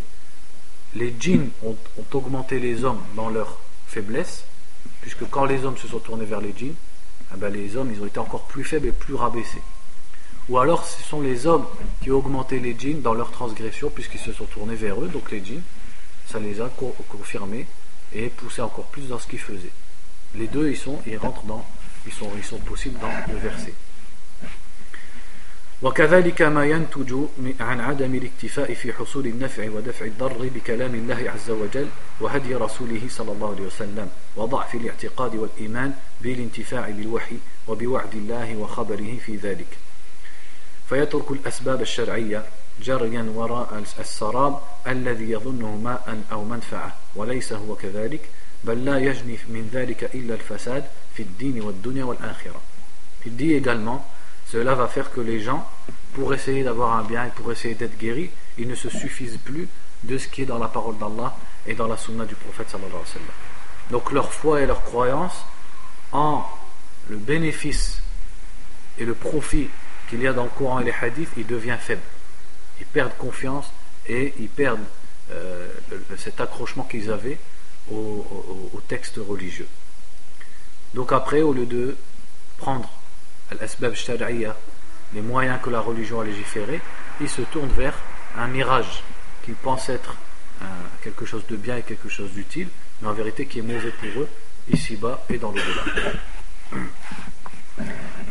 les djinns ont, augmenté les hommes dans leur faiblesse, puisque quand les hommes se sont tournés vers les djinns, eh ben les hommes ils ont été encore plus faibles et plus rabaissés. Ou alors ce sont les hommes qui ont augmenté les djinns dans leur transgression, puisqu'ils se sont tournés vers eux, donc les djinns, ça les a confirmés et poussés encore plus dans ce qu'ils faisaient. Les deux ils sont, ils rentrent dans, ils sont, ils sont possibles dans le verset. وكذلك ما ينتج عن عدم الاكتفاء في حصول النفع ودفع الضر بكلام الله عز وجل وهدي رسوله صلى الله عليه وسلم وضعف الاعتقاد والإيمان بالانتفاع بالوحي وبوعد الله وخبره في ذلك فيترك الأسباب الشرعية جريا وراء السراب الذي يظنه ماء أو منفعة وليس هو كذلك بل لا يجني من ذلك إلا الفساد في الدين والدنيا والآخرة Il dit également Cela va faire que les gens, pour essayer d'avoir un bien et pour essayer d'être guéris, ils ne se suffisent plus de ce qui est dans la parole d'Allah et dans la sunna du prophète sallallahu alayhi wa sallam. Donc leur foi et leur croyance en le bénéfice et le profit qu'il y a dans le Coran et les hadiths, il devient faible. Ils perdent confiance et ils perdent euh, cet accrochement qu'ils avaient au, texte religieux. Donc après, au lieu de prendre les moyens que la religion a légiféré, ils se tournent vers un mirage qu'ils pensent être quelque chose de bien et quelque chose d'utile, mais en vérité qui est mauvais pour eux, ici-bas et dans le delà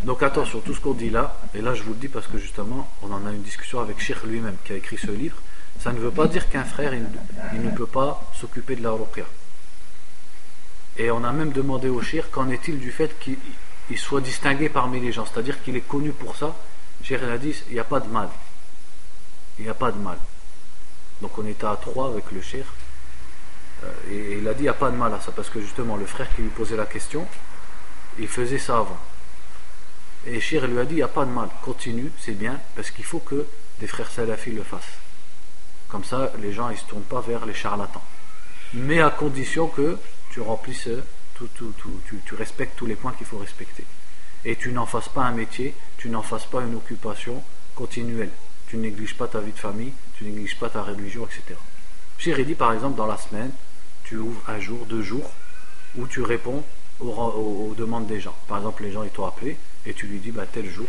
Donc attention, tout ce qu'on dit là, et là je vous le dis parce que justement, on en a une discussion avec Sheikh lui-même qui a écrit ce livre, ça ne veut pas dire qu'un frère, il, ne peut pas s'occuper de la ruqya. Et on a même demandé au Sheikh, qu'en est-il du fait qu'il soit distingué parmi les gens, c'est-à-dire qu'il est connu pour ça. Sheikh a dit, il n'y a pas de mal. Il n'y a pas de mal. Donc on était à trois avec le Sheikh. Euh, et il a dit, il n'y a pas de mal à ça, parce que justement, le frère qui lui posait la question, il faisait ça avant. Et Shir lui a dit, il n'y a pas de mal, continue, c'est bien, parce qu'il faut que des frères salafis le fassent. Comme ça, les gens ne se tournent pas vers les charlatans. Mais à condition que tu remplisses, tout, tu, respectes tous les points qu'il faut respecter. Et tu n'en fasses pas un métier, tu n'en fasses pas une occupation continuelle. Tu ne négliges pas ta vie de famille, tu ne négliges pas ta religion, etc. Shir dit par exemple dans la semaine, tu ouvres un jour, deux jours, où tu réponds aux, demandes des gens. Par exemple, les gens ils t'ont appelé et tu lui dis bah, tel jour,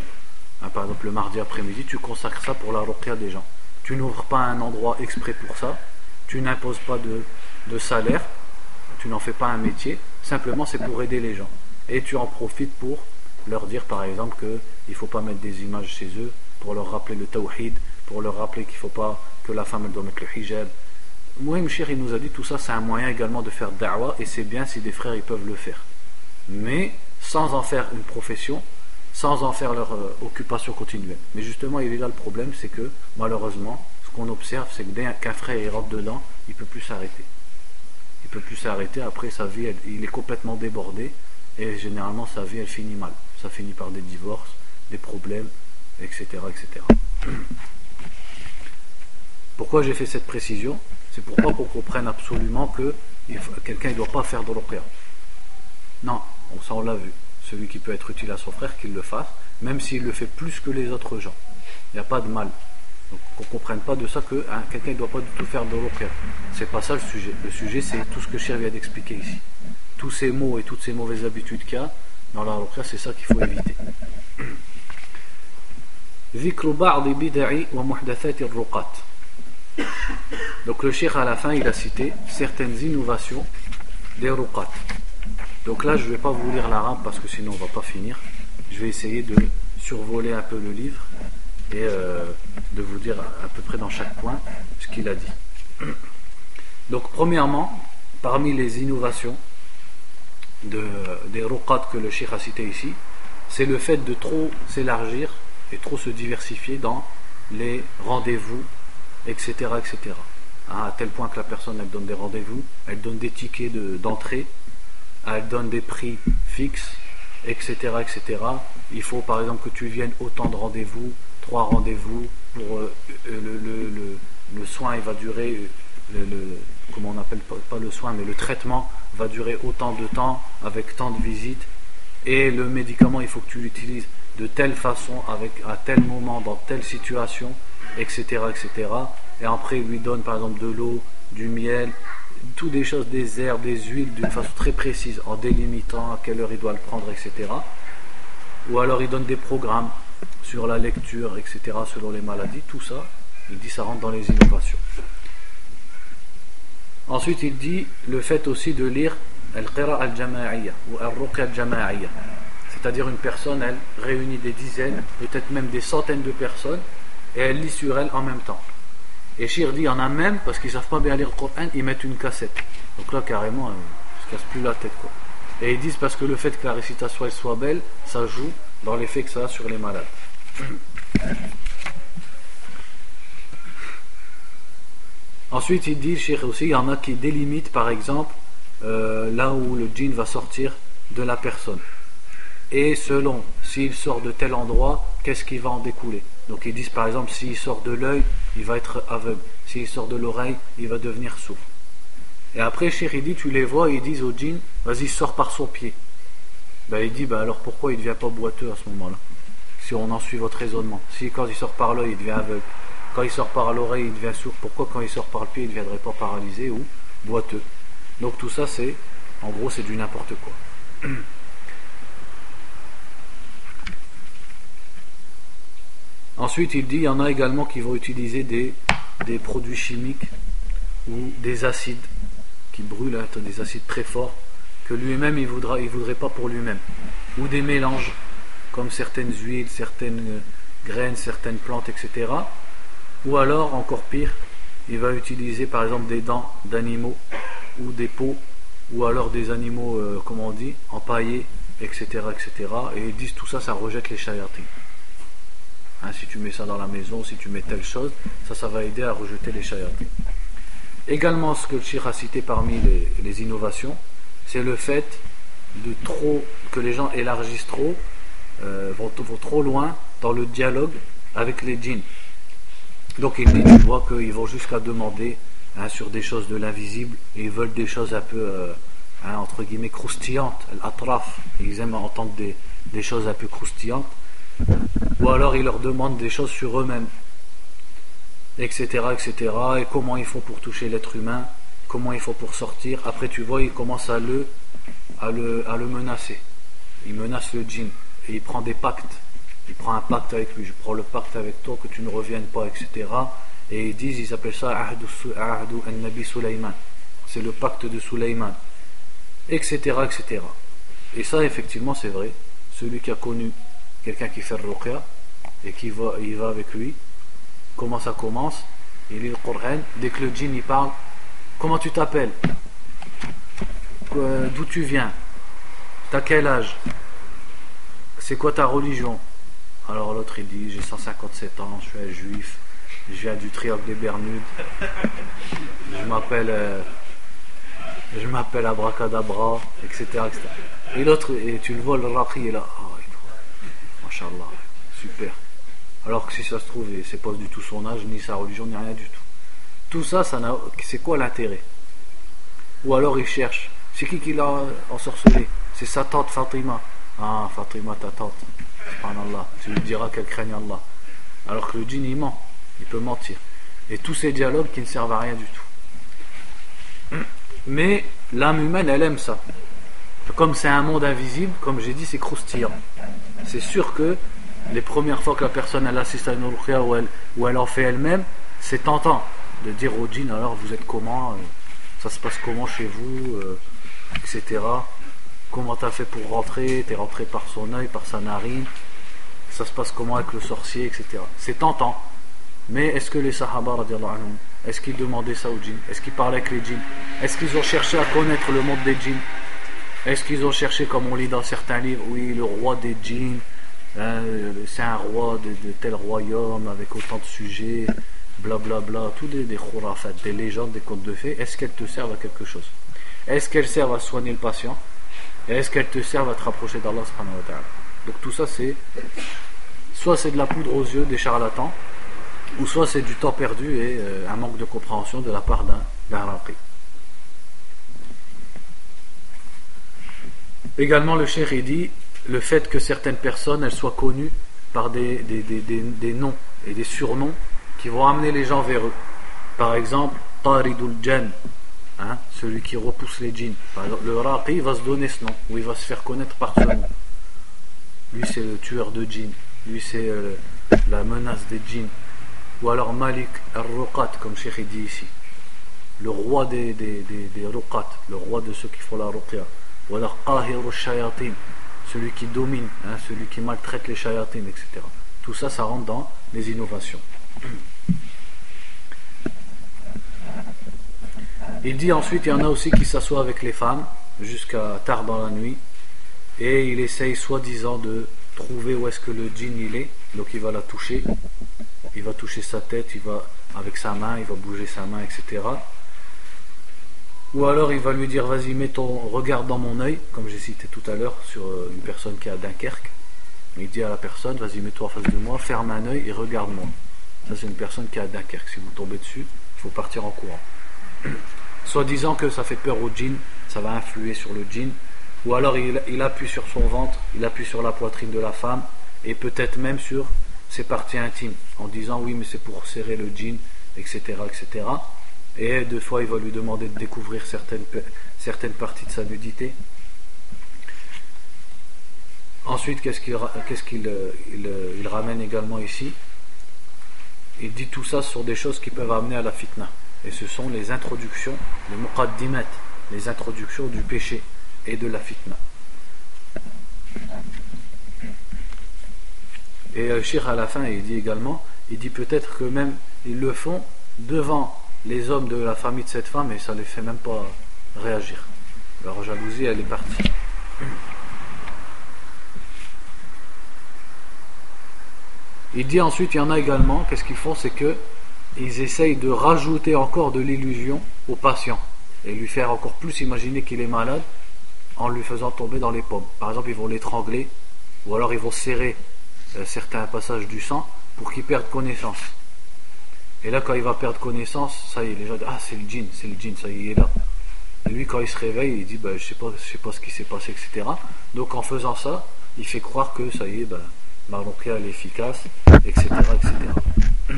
hein, par exemple le mardi après-midi, tu consacres ça pour la ruqya des gens. Tu n'ouvres pas un endroit exprès pour ça, tu n'imposes pas de, salaire, tu n'en fais pas un métier, simplement c'est pour aider les gens. Et tu en profites pour leur dire par exemple qu'il ne faut pas mettre des images chez eux, pour leur rappeler le tawhid, pour leur rappeler qu'il ne faut pas que la femme elle doit mettre le hijab. Mouhim Shir il nous a dit tout ça c'est un moyen également de faire da'wah et c'est bien si des frères ils peuvent le faire mais sans en faire une profession, sans en faire leur euh, occupation continuelle. Mais justement, il est là le problème, c'est que malheureusement, ce qu'on observe, c'est que dès qu'un frère rentre dedans, il ne peut plus s'arrêter. Il ne peut plus s'arrêter, après sa vie, il est complètement débordé, et généralement sa vie, elle finit mal. Ça finit par des divorces, des problèmes, etc. etc. Pourquoi j'ai fait cette précision? C'est pour pas qu'on comprenne absolument que quelqu'un ne doit pas faire de l'opéra. Non, ça on l'a vu. Celui qui peut être utile à son frère, qu'il le fasse, même s'il le fait plus que les autres gens. Il n'y a pas de mal. Donc qu'on ne comprenne pas de ça que hein, quelqu'un ne doit pas du tout faire de Ce C'est pas ça le sujet. Le sujet, c'est tout ce que Cher vient d'expliquer ici. Tous ces mots et toutes ces mauvaises habitudes qu'il y a dans la c'est ça qu'il faut éviter. Donc le Cheikh à la fin, il a cité certaines innovations des ruqat. Donc là, je ne vais pas vous lire l'arabe parce que sinon on ne va pas finir. Je vais essayer de survoler un peu le livre et euh, de vous dire à peu près dans chaque point ce qu'il a dit. Donc premièrement, parmi les innovations de, des ruqat que le Cheikh a cité ici, c'est le fait de trop s'élargir et trop se diversifier dans les rendez-vous, etc. etc. Hein, à tel point que la personne elle donne des rendez-vous, elle donne des tickets d'entrée elle donne des prix fixes, etc., etc. Il faut par exemple que tu viennes autant de rendez-vous, trois rendez-vous, pour euh, le, le, soin il va durer, le, comment on appelle pas, le soin, mais le traitement va durer autant de temps, avec tant de visites, et le médicament il faut que tu l'utilises de telle façon, avec à tel moment, dans telle situation, etc., etc. Et après il lui donne par exemple de l'eau, du miel, tout des choses, des herbes, des huiles d'une façon très précise, en délimitant à quelle heure il doit le prendre, etc. Ou alors il donne des programmes sur la lecture, etc., selon les maladies, tout ça, il dit ça rentre dans les innovations. Ensuite, il dit le fait aussi de lire al-qira al-jama'iyya ou al-ruqya al-jama'iyya. C'est-à-dire une personne, elle réunit des dizaines, peut-être même des centaines de personnes, et elle lit sur elle en même temps. Et Shir dit, il y en a même, parce qu'ils savent pas bien lire le Coran, ils mettent une cassette. Donc là, carrément, ils se cassent plus la tête. Quoi. Et ils disent, parce que le fait que la récitation soit belle, ça joue dans l'effet que ça a sur les malades. Ensuite, il dit, Shir aussi, il y en a qui délimitent, par exemple, euh, là où le djinn va sortir de la personne. Et selon s'il sort de tel endroit, qu'est-ce qui va en découler? Donc ils disent par exemple, s'il sort de l'œil, il va être aveugle. S'il sort de l'oreille, il va devenir sourd. Et après, dit tu les vois, ils disent au djinn, vas-y, sors par son pied. Ben, il dit, ben, alors pourquoi il ne devient pas boiteux à ce moment-là Si on en suit votre raisonnement? Si quand il sort par l'œil, il devient aveugle. Quand il sort par l'oreille, il devient sourd. Pourquoi quand il sort par le pied, il ne deviendrait pas paralysé ou boiteux? Donc tout ça, c'est, en gros, c'est du n'importe quoi. Ensuite, il dit il y en a également qui vont utiliser des produits chimiques ou des acides qui brûlent, hein, des acides très forts, que lui-même il ne voudrait pas pour lui-même. Ou des mélanges, comme certaines huiles, certaines euh, graines, certaines plantes, etc. Ou alors, encore pire, il va utiliser par exemple des dents d'animaux ou des peaux, ou alors des animaux, euh, comment on dit, empaillés, etc., etc. Et ils disent tout ça, ça rejette les shayatin. Hein, si tu mets ça dans la maison, si tu mets telle chose, ça, ça va aider à rejeter les shayatin. Également, ce que le shir a cité parmi les, innovations, c'est le fait de trop, que les gens élargissent trop, euh, vont, trop loin dans le dialogue avec les djinns. Donc il dit, tu vois qu'ils vont jusqu'à demander hein, sur des choses de l'invisible, et ils veulent des choses un peu, euh, hein, entre guillemets, croustillantes, l'atraf, ils aiment entendre des choses un peu croustillantes, ou alors ils leur demandent des choses sur eux-mêmes, etc., etc., et comment il faut pour toucher l'être humain, comment il faut pour sortir. Après, tu vois, il commence à le, à le, à le menacer. Il menace le djinn et il prend des pactes. Il prend un pacte avec lui. Je prends le pacte avec toi, que tu ne reviennes pas, etc. Et ils disent, ils appellent ça Ahdu al-Nabi Sulaiman. C'est le pacte de Sulaiman, etc., etc. Et ça, effectivement, c'est vrai. Celui qui a connu quelqu'un qui fait ruqya et qui va, va avec lui, comment ça commence? Il lit le Coran. Dès que le djinn il parle, comment tu t'appelles? D'où tu viens? T'as quel âge? C'est quoi ta religion? Alors l'autre il dit J'ai 157 ans, je suis un juif, je viens du triangle des Bermudes, je m'appelle. Euh, je m'appelle Abracadabra, etc. etc. Et l'autre, et tu le vois, le raqi est là. Machallah, super. Alors que si ça se trouve, c'est pas du tout son âge, ni sa religion, ni rien du tout. Tout ça, ça c'est quoi l'intérêt? Ou alors il cherche. C'est qui qui l'a ensorcelé? C'est sa tante Fatima. Ah, Fatima, ta tante. Subhanallah. Tu lui diras qu'elle craigne Allah. Alors que le djinn, il ment. Il peut mentir. Et tous ces dialogues qui ne servent à rien du tout. Mais l'âme humaine, elle aime ça. Comme c'est un monde invisible, comme j'ai dit, c'est croustillant. C'est sûr que les premières fois que la personne elle assiste à une ruqya ou elle, ou elle en fait elle-même, c'est tentant de dire au djinn alors vous êtes comment, euh, ça se passe comment chez vous, euh, etc. Comment t'as fait pour rentrer, t'es rentré par son œil, par sa narine, ça se passe comment avec le sorcier, etc. C'est tentant. Mais est-ce que les Sahaba, est-ce qu'ils demandaient ça aux djinns Est-ce qu'ils parlaient avec les djinns? Est-ce qu'ils ont cherché à connaître le monde des djinns? Est-ce qu'ils ont cherché, comme on lit dans certains livres, oui, le roi des djinns, Hein, c'est un roi de, tel royaume avec autant de sujets, blablabla, bla, bla, tout des, des des légendes, des contes de fées, est-ce qu'elles te servent à quelque chose? Est-ce qu'elles servent à soigner le patient? Est-ce qu'elles te servent à te rapprocher d'Allah Donc tout ça c'est soit c'est de la poudre aux yeux des charlatans, ou soit c'est du temps perdu et euh, un manque de compréhension de la part d'un raqi. Également le cheikh dit le fait que certaines personnes elles soient connues par des, noms et des surnoms qui vont amener les gens vers eux. Par exemple, Taridul Jan, hein, celui qui repousse les djinns. Le Raqi va se donner ce nom, ou il va se faire connaître par ce nom. Lui, c'est le tueur de djinns. Lui, c'est euh, la menace des djinns. Ou alors Malik al-Ruqat, comme Cheikh dit ici. Le roi des, des, le roi de ceux qui font la Ruqya. Celui qui domine, hein, celui qui maltraite les chayatines, etc. Tout ça, ça rentre dans les innovations. Il dit ensuite, il y en a aussi qui s'assoient avec les femmes jusqu'à tard dans la nuit et il essaye soi-disant de trouver où est-ce que le djinn il est, donc il va la toucher, il va toucher sa tête, il va avec sa main, il va bouger sa main, etc. Ou alors il va lui dire vas-y mets ton regard dans mon œil, comme j'ai cité tout à l'heure sur euh, une personne qui est à Dunkerque. Il dit à la personne vas-y mets-toi en face de moi, ferme un œil et regarde-moi. Ça c'est une personne qui est à Dunkerque. Si vous tombez dessus, il faut partir en courant. Soit disant que ça fait peur au djinn, ça va influer sur le djinn. Ou alors il, appuie sur son ventre, il appuie sur la poitrine de la femme et peut-être même sur ses parties intimes en disant oui mais c'est pour serrer le djinn, etc. etc. Et deux fois, il va lui demander de découvrir certaines, certaines parties de sa nudité. Ensuite, qu'est-ce qu'il qu'est-ce qu'il il, ramène également ici? Il dit tout ça sur des choses qui peuvent amener à la fitna. Et ce sont les introductions, les muqaddimat, les introductions du péché et de la fitna. Et euh, Shir à la fin, il dit également, il dit peut-être que même ils le font devant les hommes de la famille de cette femme et ça les fait même pas réagir. Leur jalousie, elle est partie. Il dit ensuite, il y en a également, qu'est-ce qu'ils font? C'est que ils essayent de rajouter encore de l'illusion au patient et lui faire encore plus imaginer qu'il est malade en lui faisant tomber dans les pommes. Par exemple, ils vont l'étrangler ou alors ils vont serrer euh, certains passages du sang pour qu'il perde connaissance. Et là, quand il va perdre connaissance, ça y est, les gens disent Ah, c'est le djinn, c'est le djinn, ça y est, il est là. Et lui, quand il se réveille, il dit bah, Je sais sais pas ce qui s'est passé, etc. Donc, en faisant ça, il fait croire que ça y est, bah, elle est efficace, etc. etc.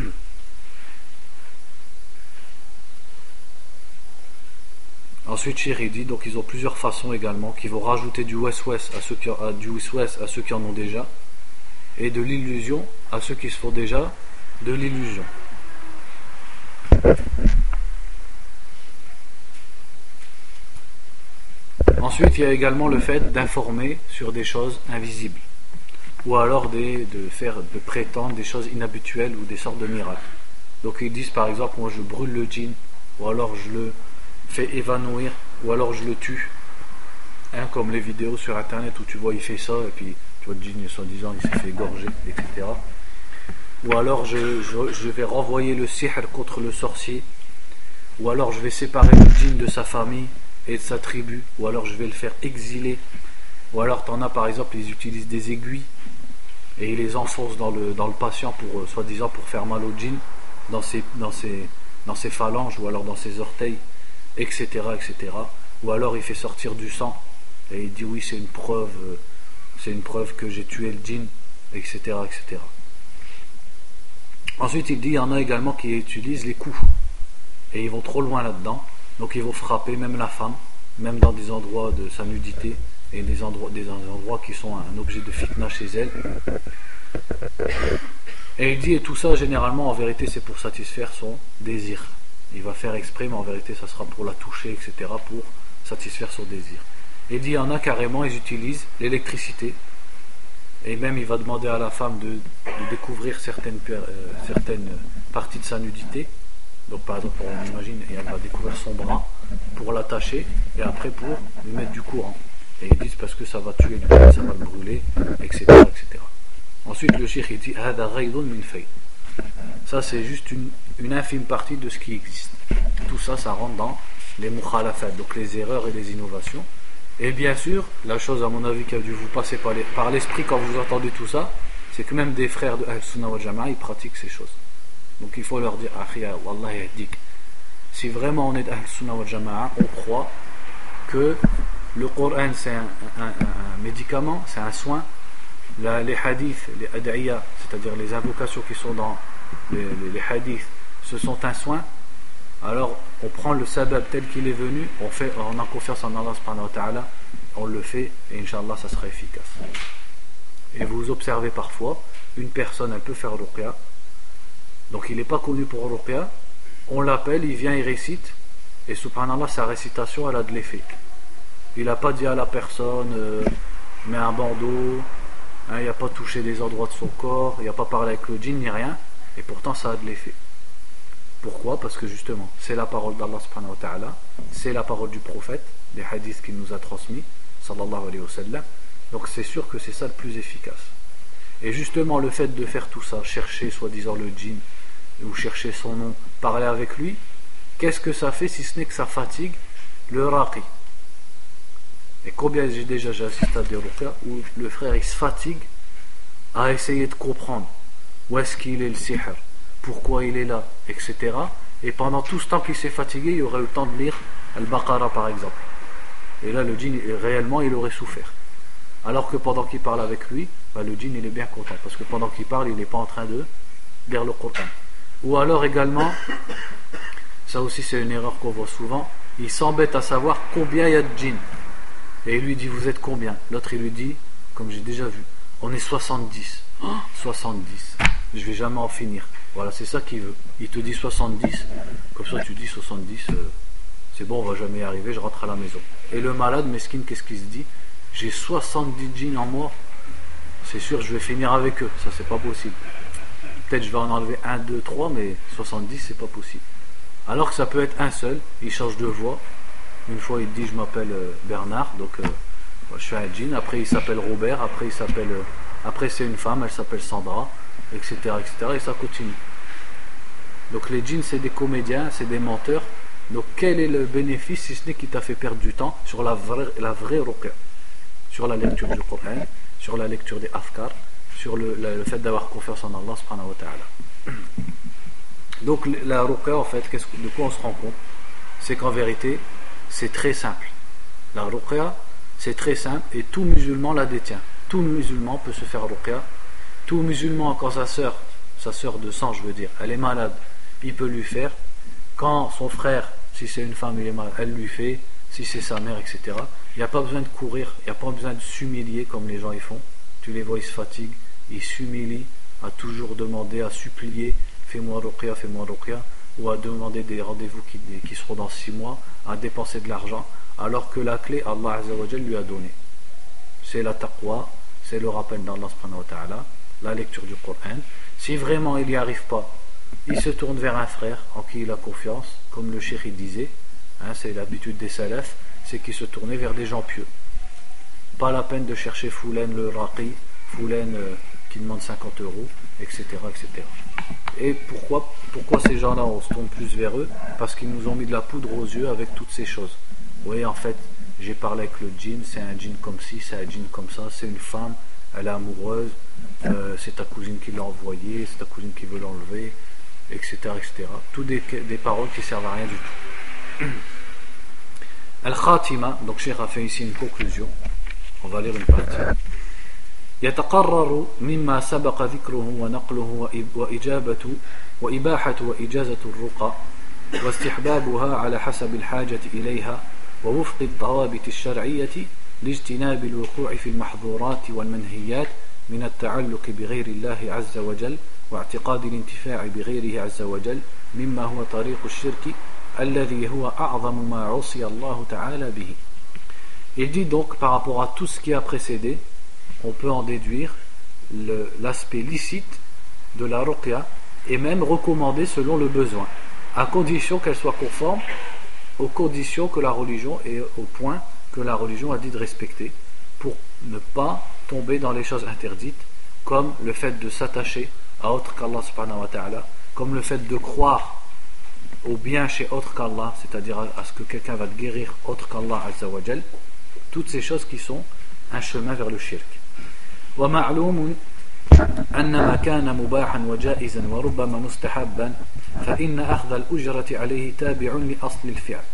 Ensuite, Chéri dit donc ils ont plusieurs façons également qui vont rajouter du west-west à du west à ceux qui en ont déjà et de l'illusion à ceux qui se font déjà de l'illusion. Ensuite, il y a également le fait d'informer sur des choses invisibles ou alors de faire de prétendre des choses inhabituelles ou des sortes de miracles. Donc ils disent par exemple moi je brûle le djinn ou alors je le fais évanouir ou alors je le tue. Hein, comme les vidéos sur internet où tu vois il fait ça et puis tu vois le djinn soi-disant il s'est fait égorger, etc. Ou alors je, je, vais renvoyer le sihr contre le sorcier. Ou alors je vais séparer le djinn de sa famille et de sa tribu. Ou alors je vais le faire exiler. Ou alors tu en as par exemple, ils utilisent des aiguilles et ils les enfoncent dans le, dans le patient pour euh, soi-disant pour faire mal au djinn dans ses, dans, ses, dans ses phalanges ou alors dans ses orteils etc., etc. Ou alors il fait sortir du sang et il dit oui c'est une preuve, euh, c'est une preuve que j'ai tué le djinn, etc., etc. Ensuite il dit il y en a également qui utilisent les coups et ils vont trop loin là-dedans, donc ils vont frapper même la femme, même dans des endroits de sa nudité et des endroits, des endroits qui sont un objet de fitna chez elle. Et il dit, et tout ça, généralement, en vérité, c'est pour satisfaire son désir. Il va faire exprès, mais en vérité, ça sera pour la toucher, etc., pour satisfaire son désir. Il dit, il y en a carrément, ils utilisent l'électricité. Et même, il va demander à la femme de, découvrir certaines, euh, certaines parties de sa nudité. Donc, par exemple, on imagine, et elle va découvrir son bras pour l'attacher, et après pour lui mettre du courant. Et ils disent parce que ça va tuer le ça va le brûler, etc. etc. Ensuite, le shir il dit, ça, c'est juste une, une, infime partie de ce qui existe. Tout ça, ça rentre dans les mukhalafat, donc les erreurs et les innovations. Et bien sûr, la chose, à mon avis, qui a dû vous passer par l'esprit quand vous entendez tout ça, c'est que même des frères de Al-Sunnah wa Jama'a, ils pratiquent ces choses. Donc il faut leur dire, Wallah Si vraiment on est Al-Sunnah wa Jama'a, on croit que le Coran c'est un, médicament, c'est un soin. les hadiths, les ad'iyah, c'est-à-dire les invocations qui sont dans les, hadiths, ce sont un soin, alors on prend le sabab tel qu'il est venu, on, fait, on a confiance en Allah subhanahu wa ta'ala, on le fait et Inch'Allah ça sera efficace. Et vous observez parfois, une personne elle peut faire ruqya, donc il n'est pas connu pour ruqya, on l'appelle, il vient, il récite, et subhanallah sa récitation elle a de l'effet. Il n'a pas dit à la personne, euh, mets un bandeau, Hein, il n'a pas touché des endroits de son corps, il n'a pas parlé avec le djinn ni rien, et pourtant ça a de l'effet. Pourquoi? Parce que justement, c'est la parole d'Allah subhanahu wa ta'ala, c'est la parole du prophète, des hadiths qu'il nous a transmis, sallallahu alayhi wa sallam. Donc c'est sûr que c'est ça le plus efficace. Et justement, le fait de faire tout ça, chercher soi-disant le djinn, ou chercher son nom, parler avec lui, qu'est-ce que ça fait si ce n'est que ça fatigue le raqi? Et combien j'ai déjà assisté à des ruqya où le frère il se fatigue à essayer de comprendre où est-ce qu'il est le sihr, pourquoi il est là, etc. Et pendant tout ce temps qu'il s'est fatigué, il aurait eu le temps de lire Al-Baqarah par exemple. Et là, le djinn, réellement, il aurait souffert. Alors que pendant qu'il parle avec lui, bah, le djinn, il est bien content. Parce que pendant qu'il parle, il n'est pas en train de lire le Coran. Ou alors également, ça aussi c'est une erreur qu'on voit souvent, il s'embête à savoir combien il y a de djinns. Et il lui dit Vous êtes combien? L'autre il lui dit Comme j'ai déjà vu, on est 70. 70. Je vais jamais en finir. Voilà, c'est ça qu'il veut. Il te dit 70, comme ça tu dis 70, euh, c'est bon, on va jamais y arriver, je rentre à la maison. Et le malade, mesquine, qu'est-ce qu'il se dit? J'ai 70 djinns en moi, c'est sûr, je vais finir avec eux, ça c'est pas possible. Peut-être je vais en enlever 1, 2, 3, mais 70, c'est pas possible. Alors que ça peut être un seul, il change de voix. Une fois, il dit Je m'appelle euh, Bernard, donc euh, je suis un djinn. Après, il s'appelle Robert. Après, il s'appelle. après, c'est une femme, elle s'appelle Sandra etc., etc. Et ça continue. Donc les djinns, c'est des comédiens, c'est des menteurs. Donc quel est le bénéfice si ce n'est qu'il t'a fait perdre du temps sur la vraie, la vraie sur la lecture du Coran, sur la lecture des afkar, sur le, fait d'avoir confiance en Allah subhanahu wa ta'ala. Donc la ruqya en fait, de quoi on se rend compte? C'est qu'en vérité, c'est très simple. La ruqya, c'est très simple et tout musulman la détient. Tout musulman peut se faire ruqya tout musulman, quand sa sœur, sa sœur de sang, je veux dire, elle est malade, il peut lui faire. Quand son frère, si c'est une femme, elle lui fait. Si c'est sa mère, etc. Il n'y a pas besoin de courir, il n'y a pas besoin de s'humilier comme les gens y font. Tu les vois, ils se fatiguent, ils s'humilient à toujours demander, à supplier fais-moi ruqya, fais-moi ruqya, ou à demander des rendez-vous qui, qui seront dans six mois, à dépenser de l'argent, alors que la clé, Allah lui a donné. C'est la taqwa, c'est le rappel d'Allah subhanahu wa ta'ala, la lecture du Coran. Si vraiment il n'y arrive pas, il se tourne vers un frère en qui il a confiance, comme le chéri disait, hein, c'est l'habitude des salafs, c'est qu'il se tournait vers des gens pieux. Pas la peine de chercher Foulen le Raqi, Foulen euh, qui demande 50 euros, etc. etc. Et pourquoi, pourquoi ces gens-là, on se tourne plus vers eux? Parce qu'ils nous ont mis de la poudre aux yeux avec toutes ces choses. Oui, en fait, j'ai parlé avec le djinn, c'est un djinn comme ci, c'est un djinn comme ça, c'est une femme, elle est amoureuse, euh, c'est ta cousine qui l'a envoyé, c'est ta cousine qui veut l'enlever, etc. etc. Tout des, des paroles qui servent à rien du tout. Al-Khatima, donc Cheikh a fait ici une conclusion. On va lire une partie. يتقرر مما سبق ذكره ونقله وإجابة وإباحة وإجازة الرقى واستحبابها على حسب الحاجة إليها ووفق الضوابط الشرعية لاجتناب الوقوع في المحظورات والمنهيات من التعلق بغير الله عز وجل واعتقاد الانتفاع بغيره عز وجل مما هو طريق الشرك الذي هو أعظم ما عصي الله تعالى به Il dit donc par rapport à tout ce qui a précédé, on peut en déduire l'aspect licite de la ruqya et même recommandé selon le besoin, à condition qu'elle soit conforme aux conditions que la religion et au point que la religion a dit de respecter pour ne pas tomber dans les choses interdites comme le fait de s'attacher à autre qu'Allah subhanahu wa ta'ala comme le fait de croire au bien chez autre qu'Allah c'est-à-dire à ce que quelqu'un va te guérir autre qu'Allah azza wa toutes ces choses qui sont un chemin vers le shirk ومعلوم أن ما كان مباحا وجائزا وربما مستحبا فإن أخذ الأجرة عليه تابع لأصل الفعل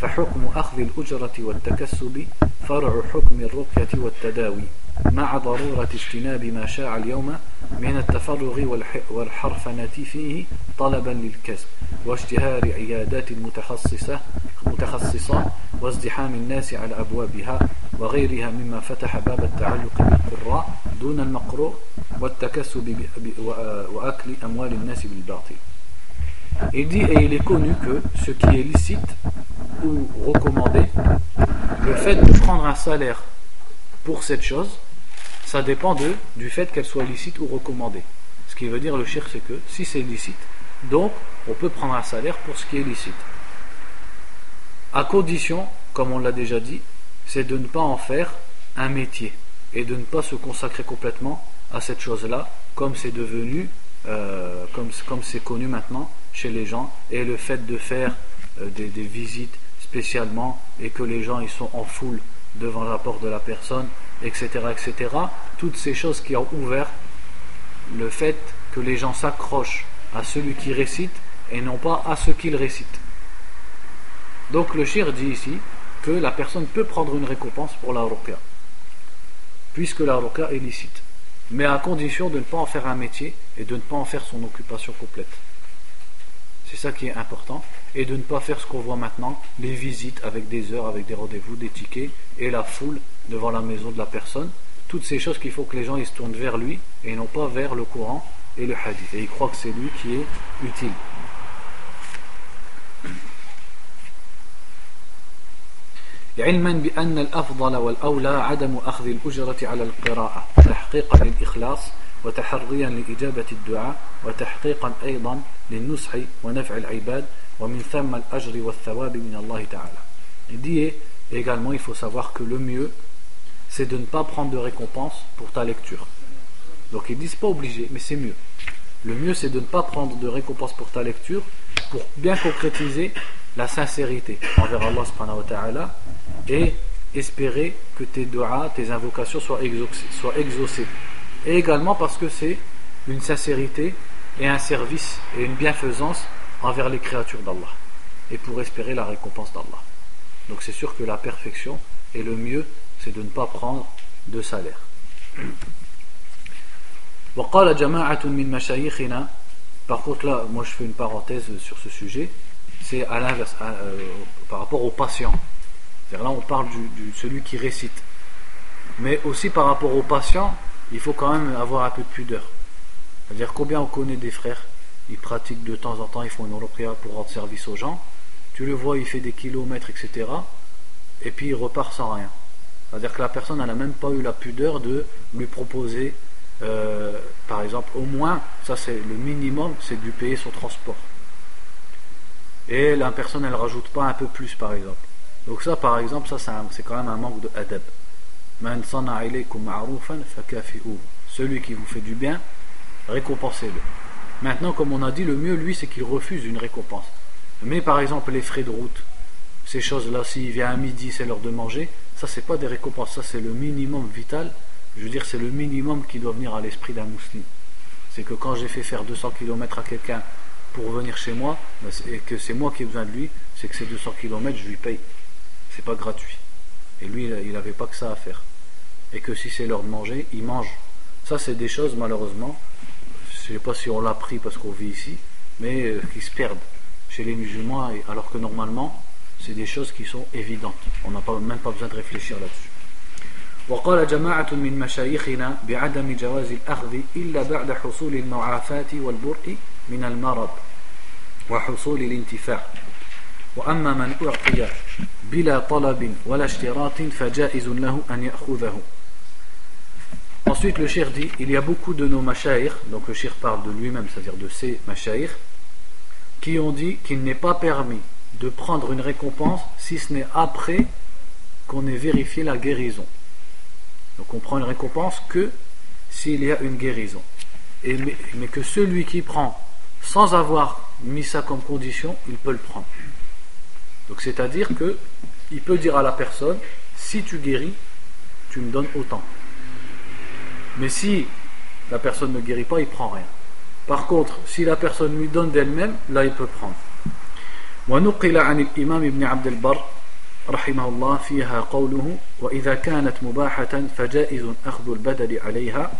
فحكم أخذ الأجرة والتكسب فرع حكم الرقية والتداوي مع ضرورة اجتناب ما شاع اليوم من التفرغ والحرفنة فيه طلبا للكسب واشتهار عيادات متخصصة متخصصة وازدحام الناس على أبوابها وغيرها مما فتح باب التعلق بالقراء دون المقروء والتكسب وأكل أموال الناس بالباطل. Il dit, et il est connu que ce qui est licite ou recommandé, le fait de prendre un salaire pour cette chose, ça dépend de, du fait qu'elle soit licite ou recommandée. Ce qui veut dire le shirk, c'est que si c'est licite, donc on peut prendre un salaire pour ce qui est licite. À condition, comme on l'a déjà dit, c'est de ne pas en faire un métier et de ne pas se consacrer complètement à cette chose-là, comme c'est devenu, euh, comme c'est connu maintenant chez les gens, et le fait de faire euh, des, visites spécialement et que les gens ils sont en foule devant la porte de la personne, etc., etc. Toutes ces choses qui ont ouvert le fait que les gens s'accrochent à celui qui récite et non pas à ce qu'il récite. Donc le shir dit ici que la personne peut prendre une récompense pour la puisque la est licite, mais à condition de ne pas en faire un métier et de ne pas en faire son occupation complète. C'est ça qui est important. Et de ne pas faire ce qu'on voit maintenant, les visites avec des heures, avec des rendez-vous, des tickets, et la foule devant la maison de la personne. Toutes ces choses qu'il faut que les gens ils se tournent vers lui et non pas vers le courant et le hadith. Et il croit que c'est lui qui est utile. علما بأن الأفضل والأولى عدم أخذ الأجرة على القراءة تحقيقا للإخلاص وتحريا لإجابة الدعاء وتحقيقا أيضا للنصح ونفع العباد ومن ثم الأجر والثواب من الله تعالى Il dit également il faut savoir que le mieux c'est de ne pas prendre de récompense pour ta lecture. Donc ils disent pas obligé, mais c'est mieux. Le mieux c'est de ne pas prendre de récompense pour ta lecture pour bien concrétiser la sincérité envers Allah subhanahu wa ta'ala et espérer que tes doigts, tes invocations soient exaucées, soient exaucées. Et également parce que c'est une sincérité et un service et une bienfaisance envers les créatures d'Allah et pour espérer la récompense d'Allah. Donc c'est sûr que la perfection et le mieux c'est de ne pas prendre de salaire. par contre là moi je fais une parenthèse sur ce sujet. C'est à l'inverse euh, par rapport aux patients. Là on parle de celui qui récite. Mais aussi par rapport aux patients il faut quand même avoir un peu de pudeur. C'est-à-dire combien on connaît des frères ils pratiquent de temps en temps ils font une ruqya pour rendre service aux gens. Tu le vois il fait des kilomètres etc et puis il repart sans rien c'est-à-dire que la personne n'a même pas eu la pudeur de lui proposer, euh, par exemple, au moins, ça c'est le minimum, c'est de lui payer son transport. Et la personne, elle rajoute pas un peu plus, par exemple. Donc ça, par exemple, ça c'est quand même un manque de adab. Celui qui vous fait du bien, récompensez-le. Maintenant, comme on a dit, le mieux, lui, c'est qu'il refuse une récompense. Mais par exemple, les frais de route, ces choses-là, s'il vient à midi, c'est l'heure de manger, ça c'est pas des récompenses, ça c'est le minimum vital. Je veux dire, c'est le minimum qui doit venir à l'esprit d'un musulman. C'est que quand j'ai fait faire 200 km à quelqu'un pour venir chez moi, ben, et que c'est moi qui ai besoin de lui, c'est que ces 200 km, je lui paye. C'est pas gratuit. Et lui, il n'avait pas que ça à faire. Et que si c'est l'heure de manger, il mange. Ça, c'est des choses, malheureusement, je ne sais pas si on l'a pris parce qu'on vit ici, mais euh, qui se perdent chez les musulmans, alors que normalement, c'est des choses qui sont évidentes. On n'a même pas besoin de réfléchir là-dessus. وقال جماعة من مشايخنا بعدم جواز الأخذ إلا بعد حصول المعافاة والبرء من المرض وحصول الانتفاع وأما من أعطي بلا طلب ولا اشتراط فجائز له أن يأخذه Ensuite, le shir dit il y a beaucoup de nos mashayikh, donc le shir parle de lui-même, c'est-à-dire de ses mashayikh, qui ont dit qu'il n'est pas permis de prendre une récompense si ce n'est après qu'on ait vérifié la guérison. Donc on prend une récompense que s'il y a une guérison. Mais, que celui qui prend sans avoir mis ça comme condition, il peut le prendre. Donc c'est-à-dire que il peut dire à la personne si tu guéris, tu me donnes autant. Mais si la personne ne guérit pas, il prend rien. Par contre, si la personne lui donne d'elle-même, là il peut prendre. ونقل عن الإمام ابن عبد البر رحمه الله فيها قوله وإذا كانت مباحة فجائز أخذ البدل عليها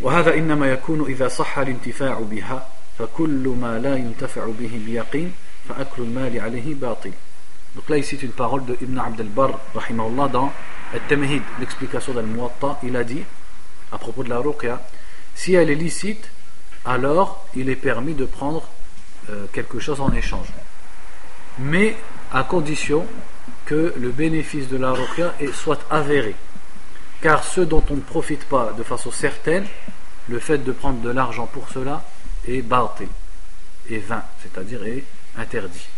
وهذا إنما يكون إذا صح الانتفاع بها فكل ما لا ينتفع به بيقين فأكل المال عليه باطل Donc là, il cite une parole de Ibn Abd al-Barr, rahimahullah, dans Al-Tamhid, l'explication d'Al-Muwatta. Il a dit, à propos de la ruqya, si elle est licite, alors il est permis de prendre Euh, quelque chose en échange. Mais à condition que le bénéfice de la ruqya soit avéré. Car ce dont on ne profite pas de façon certaine, le fait de prendre de l'argent pour cela est batil, est vain, c'est-à-dire est interdit.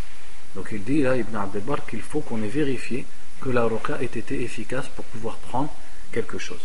Donc il dit là, Ibn Abdelbar, qu'il faut qu'on ait vérifié que la ruqya ait été efficace pour pouvoir prendre quelque chose.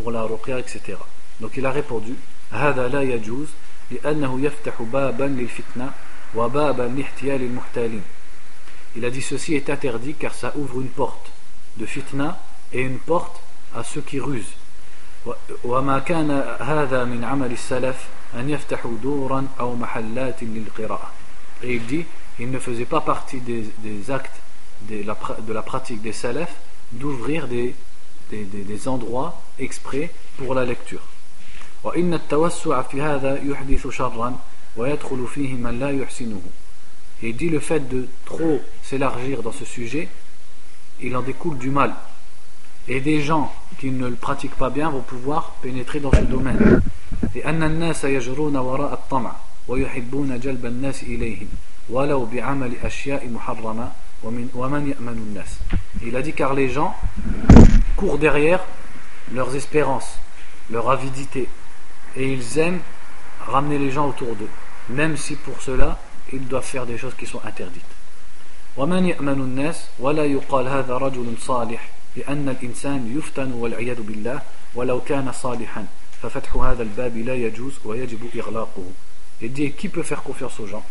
pour la ruqya, etc. Donc il a répondu هذا لا يجوز لأنه يفتح بابا للفتنة وبابا لاحتيال المحتالين Il a dit ceci est interdit car ça ouvre une porte de fitna et une porte à ceux qui rusent. وما كان هذا من عمل السلف أن يفتحوا دورا أو محلات للقراءة et il dit il ne faisait pas partie des, des actes de la, de la pratique des salafs d'ouvrir des, des, des, des endroits exprès pour la lecture وإن التوسع في هذا يحدث شرا ويدخل فيه من لا يحسنه Et il dit le fait de trop s'élargir dans ce sujet, il en découle du mal. Et des gens qui ne le pratiquent pas bien vont pouvoir pénétrer dans ce domaine. Et الناس يجرون وراء الطمع ويحبون جلب الناس إليهم ولو بعمل أشياء محرمة ومن ومن يأمن الناس. Il a dit car les gens courent derrière leurs espérances, leur avidité, et ils aiment ramener les gens autour d'eux, même si pour cela ils doivent faire des choses qui sont interdites. ومن يأمن الناس ولا يقال هذا رجل صالح لأن الإنسان يفتن والعياذ بالله ولو كان صالحا ففتح هذا الباب لا يجوز ويجب إغلاقه Il dit qui peut faire confiance aux gens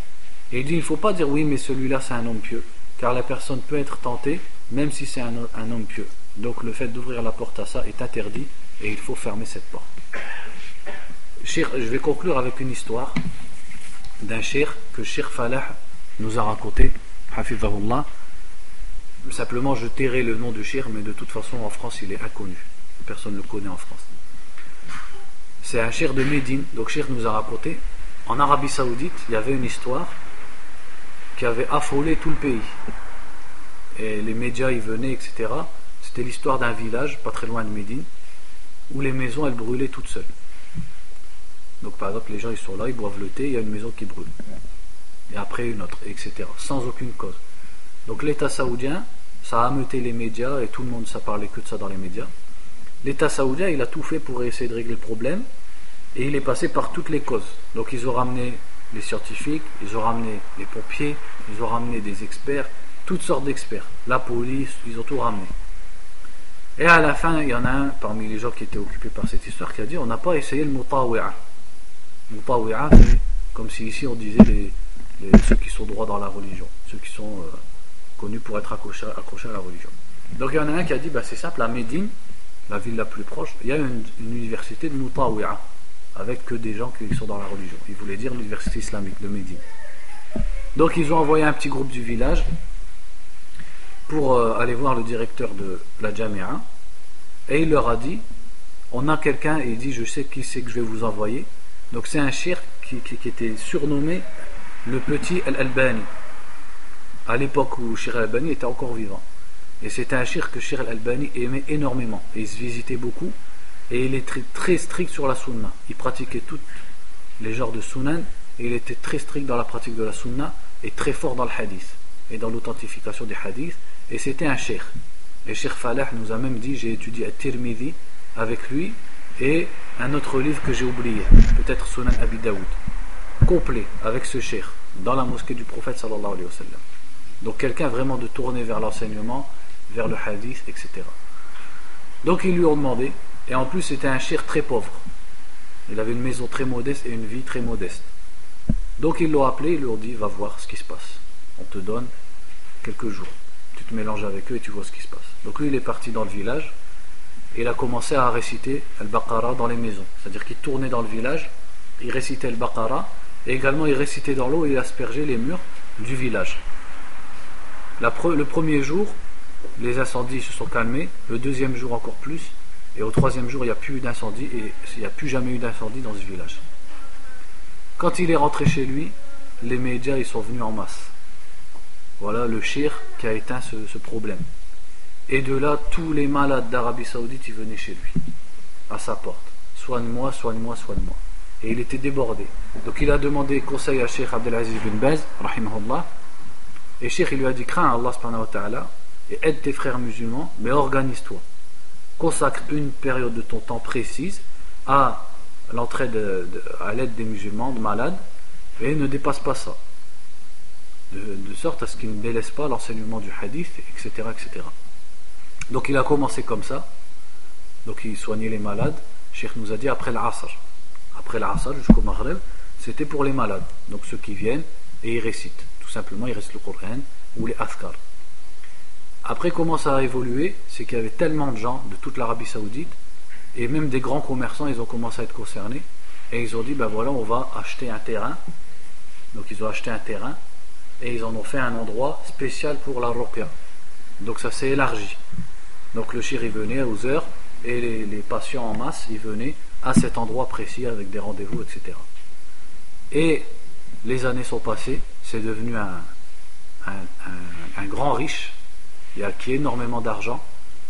Et il dit il ne faut pas dire oui mais celui-là c'est un homme pieux car la personne peut être tentée même si c'est un, un homme pieux. Donc le fait d'ouvrir la porte à ça est interdit et il faut fermer cette porte. je vais conclure avec une histoire d'un shir que Shir Falah nous a raconté, Hafizahullah. Simplement, je tairai le nom du shir, mais de toute façon, en France, il est inconnu. Personne ne le connaît en France. C'est un shir de Médine. Donc, Shir nous a raconté. En Arabie Saoudite, il y avait une histoire qui avait affolé tout le pays. Et les médias y venaient, etc. C'était l'histoire d'un village, pas très loin de Médine, où les maisons, elles brûlaient toutes seules. Donc par exemple, les gens ils sont là, ils boivent le thé, il y a une maison qui brûle. Et après une autre, etc. Sans aucune cause. Donc l'État saoudien, ça a ameuté les médias et tout le monde, ça parlait que de ça dans les médias. L'État saoudien, il a tout fait pour essayer de régler le problème et il est passé par toutes les causes. Donc ils ont ramené les scientifiques, ils ont ramené les pompiers, ils ont ramené des experts, toutes sortes d'experts. La police, ils ont tout ramené. Et à la fin, il y en a un parmi les gens qui étaient occupés par cette histoire qui a dit on n'a pas essayé le mutawi'a. Mutawi'a, c'est comme si ici on disait les, ceux qui sont droits dans la religion, ceux qui sont euh, connus pour être accrochés, à la religion. Donc il y en a un qui a dit bah, c'est simple, à Médine, la ville la plus proche, il y a une, université de Mutawi'a, avec que des gens qui sont dans la religion. Il voulait dire l'université islamique de Médine. Donc ils ont envoyé un petit groupe du village pour euh, aller voir le directeur de la Jamia et il leur a dit on a quelqu'un et il dit je sais qui c'est que je vais vous envoyer donc c'est un shir qui, était surnommé le petit Al-Albani, à l'époque où Shir Al-Albani était encore vivant. Et c'était un shir que Shir Al-Albani aimait énormément. Et il se visitait beaucoup. Et il était très, strict sur la sunna. Il pratiquait tous les genres de sunan. Et il était très strict dans la pratique de la sunna. Et très fort dans le hadith. Et dans l'authentification des hadiths. Et c'était un shir. Et Shir Falah nous a même dit j'ai étudié à Tirmidhi avec lui et un autre livre que j'ai oublié, peut-être Sunan Abi Daoud, complet avec ce cher dans la mosquée du prophète sallallahu alayhi wa sallam. Donc quelqu'un vraiment de tourner vers l'enseignement, vers le hadith, etc. Donc ils lui ont demandé, et en plus c'était un cher très pauvre. Il avait une maison très modeste et une vie très modeste. Donc ils l'ont appelé, ils lui ont dit, va voir ce qui se passe. On te donne quelques jours. Te mélanges avec eux et tu vois ce qui se passe. Donc lui il est parti dans le village, il a commencé à réciter Al-Baqarah dans les maisons. C'est-à-dire qu'il tournait dans le village, il récitait Al-Baqarah, et également il récitait dans l'eau et il aspergeait les murs du village. le premier jour, les incendies se sont calmés, le deuxième jour encore plus, et au troisième jour, il n'y a plus eu d'incendie, et il n'y a plus jamais eu d'incendie dans ce village. Quand il est rentré chez lui, les médias ils sont venus en masse. Voilà le shir qui a éteint ce problème. Et de là, tous les malades d'Arabie Saoudite, ils venaient chez lui, à sa porte. Soigne-moi, soigne-moi, soigne-moi. Et il était débordé. Donc il a demandé conseil à Sheikh Abdelaziz bin Baz, rahimahullah. Et Sheikh, il lui a dit Crains Allah subhanahu wa ta'ala et aide tes frères musulmans, mais organise-toi. Consacre une période de ton temps précise à l'entraide, à l'aide des musulmans, de malades, et ne dépasse pas ça. De, sorte à ce qu'il ne délaisse pas l'enseignement du hadith, etc., etc. Donc il a commencé comme ça. Donc il soignait les malades. Cheikh nous a dit après l'Asr. Après l'Asr jusqu'au Maghreb, c'était pour les malades. Donc ceux qui viennent et ils récitent. Tout simplement, ils récitent le Coran ou les Askar. Après, comment ça a évolué? C'est qu'il y avait tellement de gens de toute l'Arabie Saoudite Et même des grands commerçants, ils ont commencé à être concernés. Et ils ont dit, ben voilà, on va acheter un terrain. Donc ils ont acheté un terrain et ils en ont fait un endroit spécial pour la. Donc ça s'est élargi. Donc le shir, il venait aux heures et les, patients en masse, ils venaient à cet endroit précis avec des rendez-vous, etc. Et les années sont passées, c'est devenu un, un, grand riche, il a acquis énormément d'argent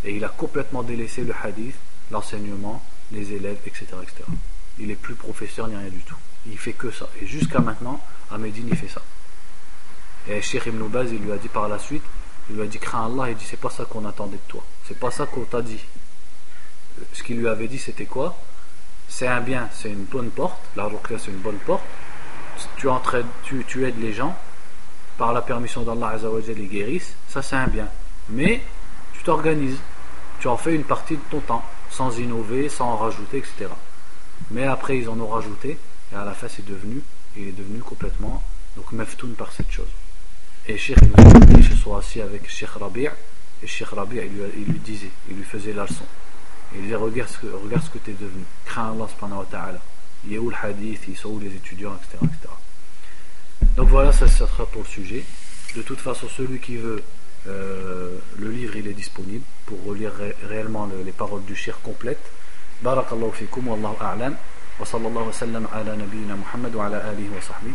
et il a complètement délaissé le hadith, l'enseignement, les élèves, etc., etc. Il n'est plus professeur ni rien du tout. Il fait que ça. Et jusqu'à maintenant, à il fait ça. Et Sheikh Ibn Baz, il lui a dit par la suite, il lui a dit, crains Allah, il dit, c'est pas ça qu'on attendait de toi. C'est pas ça qu'on t'a dit. Ce qu'il lui avait dit, c'était quoi? C'est un bien, c'est une bonne porte. La ruqya, c'est une bonne porte. Tu, entraides, tu, aides les gens, par la permission d'Allah les guérissent, ça c'est un bien. Mais tu t'organises, tu en fais une partie de ton temps, sans innover, sans en rajouter, etc. Mais après ils en ont rajouté, et à la fin c'est devenu, il est devenu complètement donc meftoun par cette chose. Et Sheikh il se soit assis avec Sheikh Rabi' et Sheikh Rabi' il lui, disait, il lui faisait la leçon. Il disait regarde ce que, regarde ce que tu es devenu, crains Allah subhanahu wa ta'ala. Il est où le hadith, ils sont où les étudiants, etc. etc. Donc voilà, ça, sera pour le sujet. De toute façon, celui qui veut, euh, le livre il est disponible pour relire réellement les paroles du shir complète. Barakallahu fikum, wallahu a'lam. Wa sallallahu wa sallam ala nabiyyina Muhammad wa ala alihi wa sahbihi.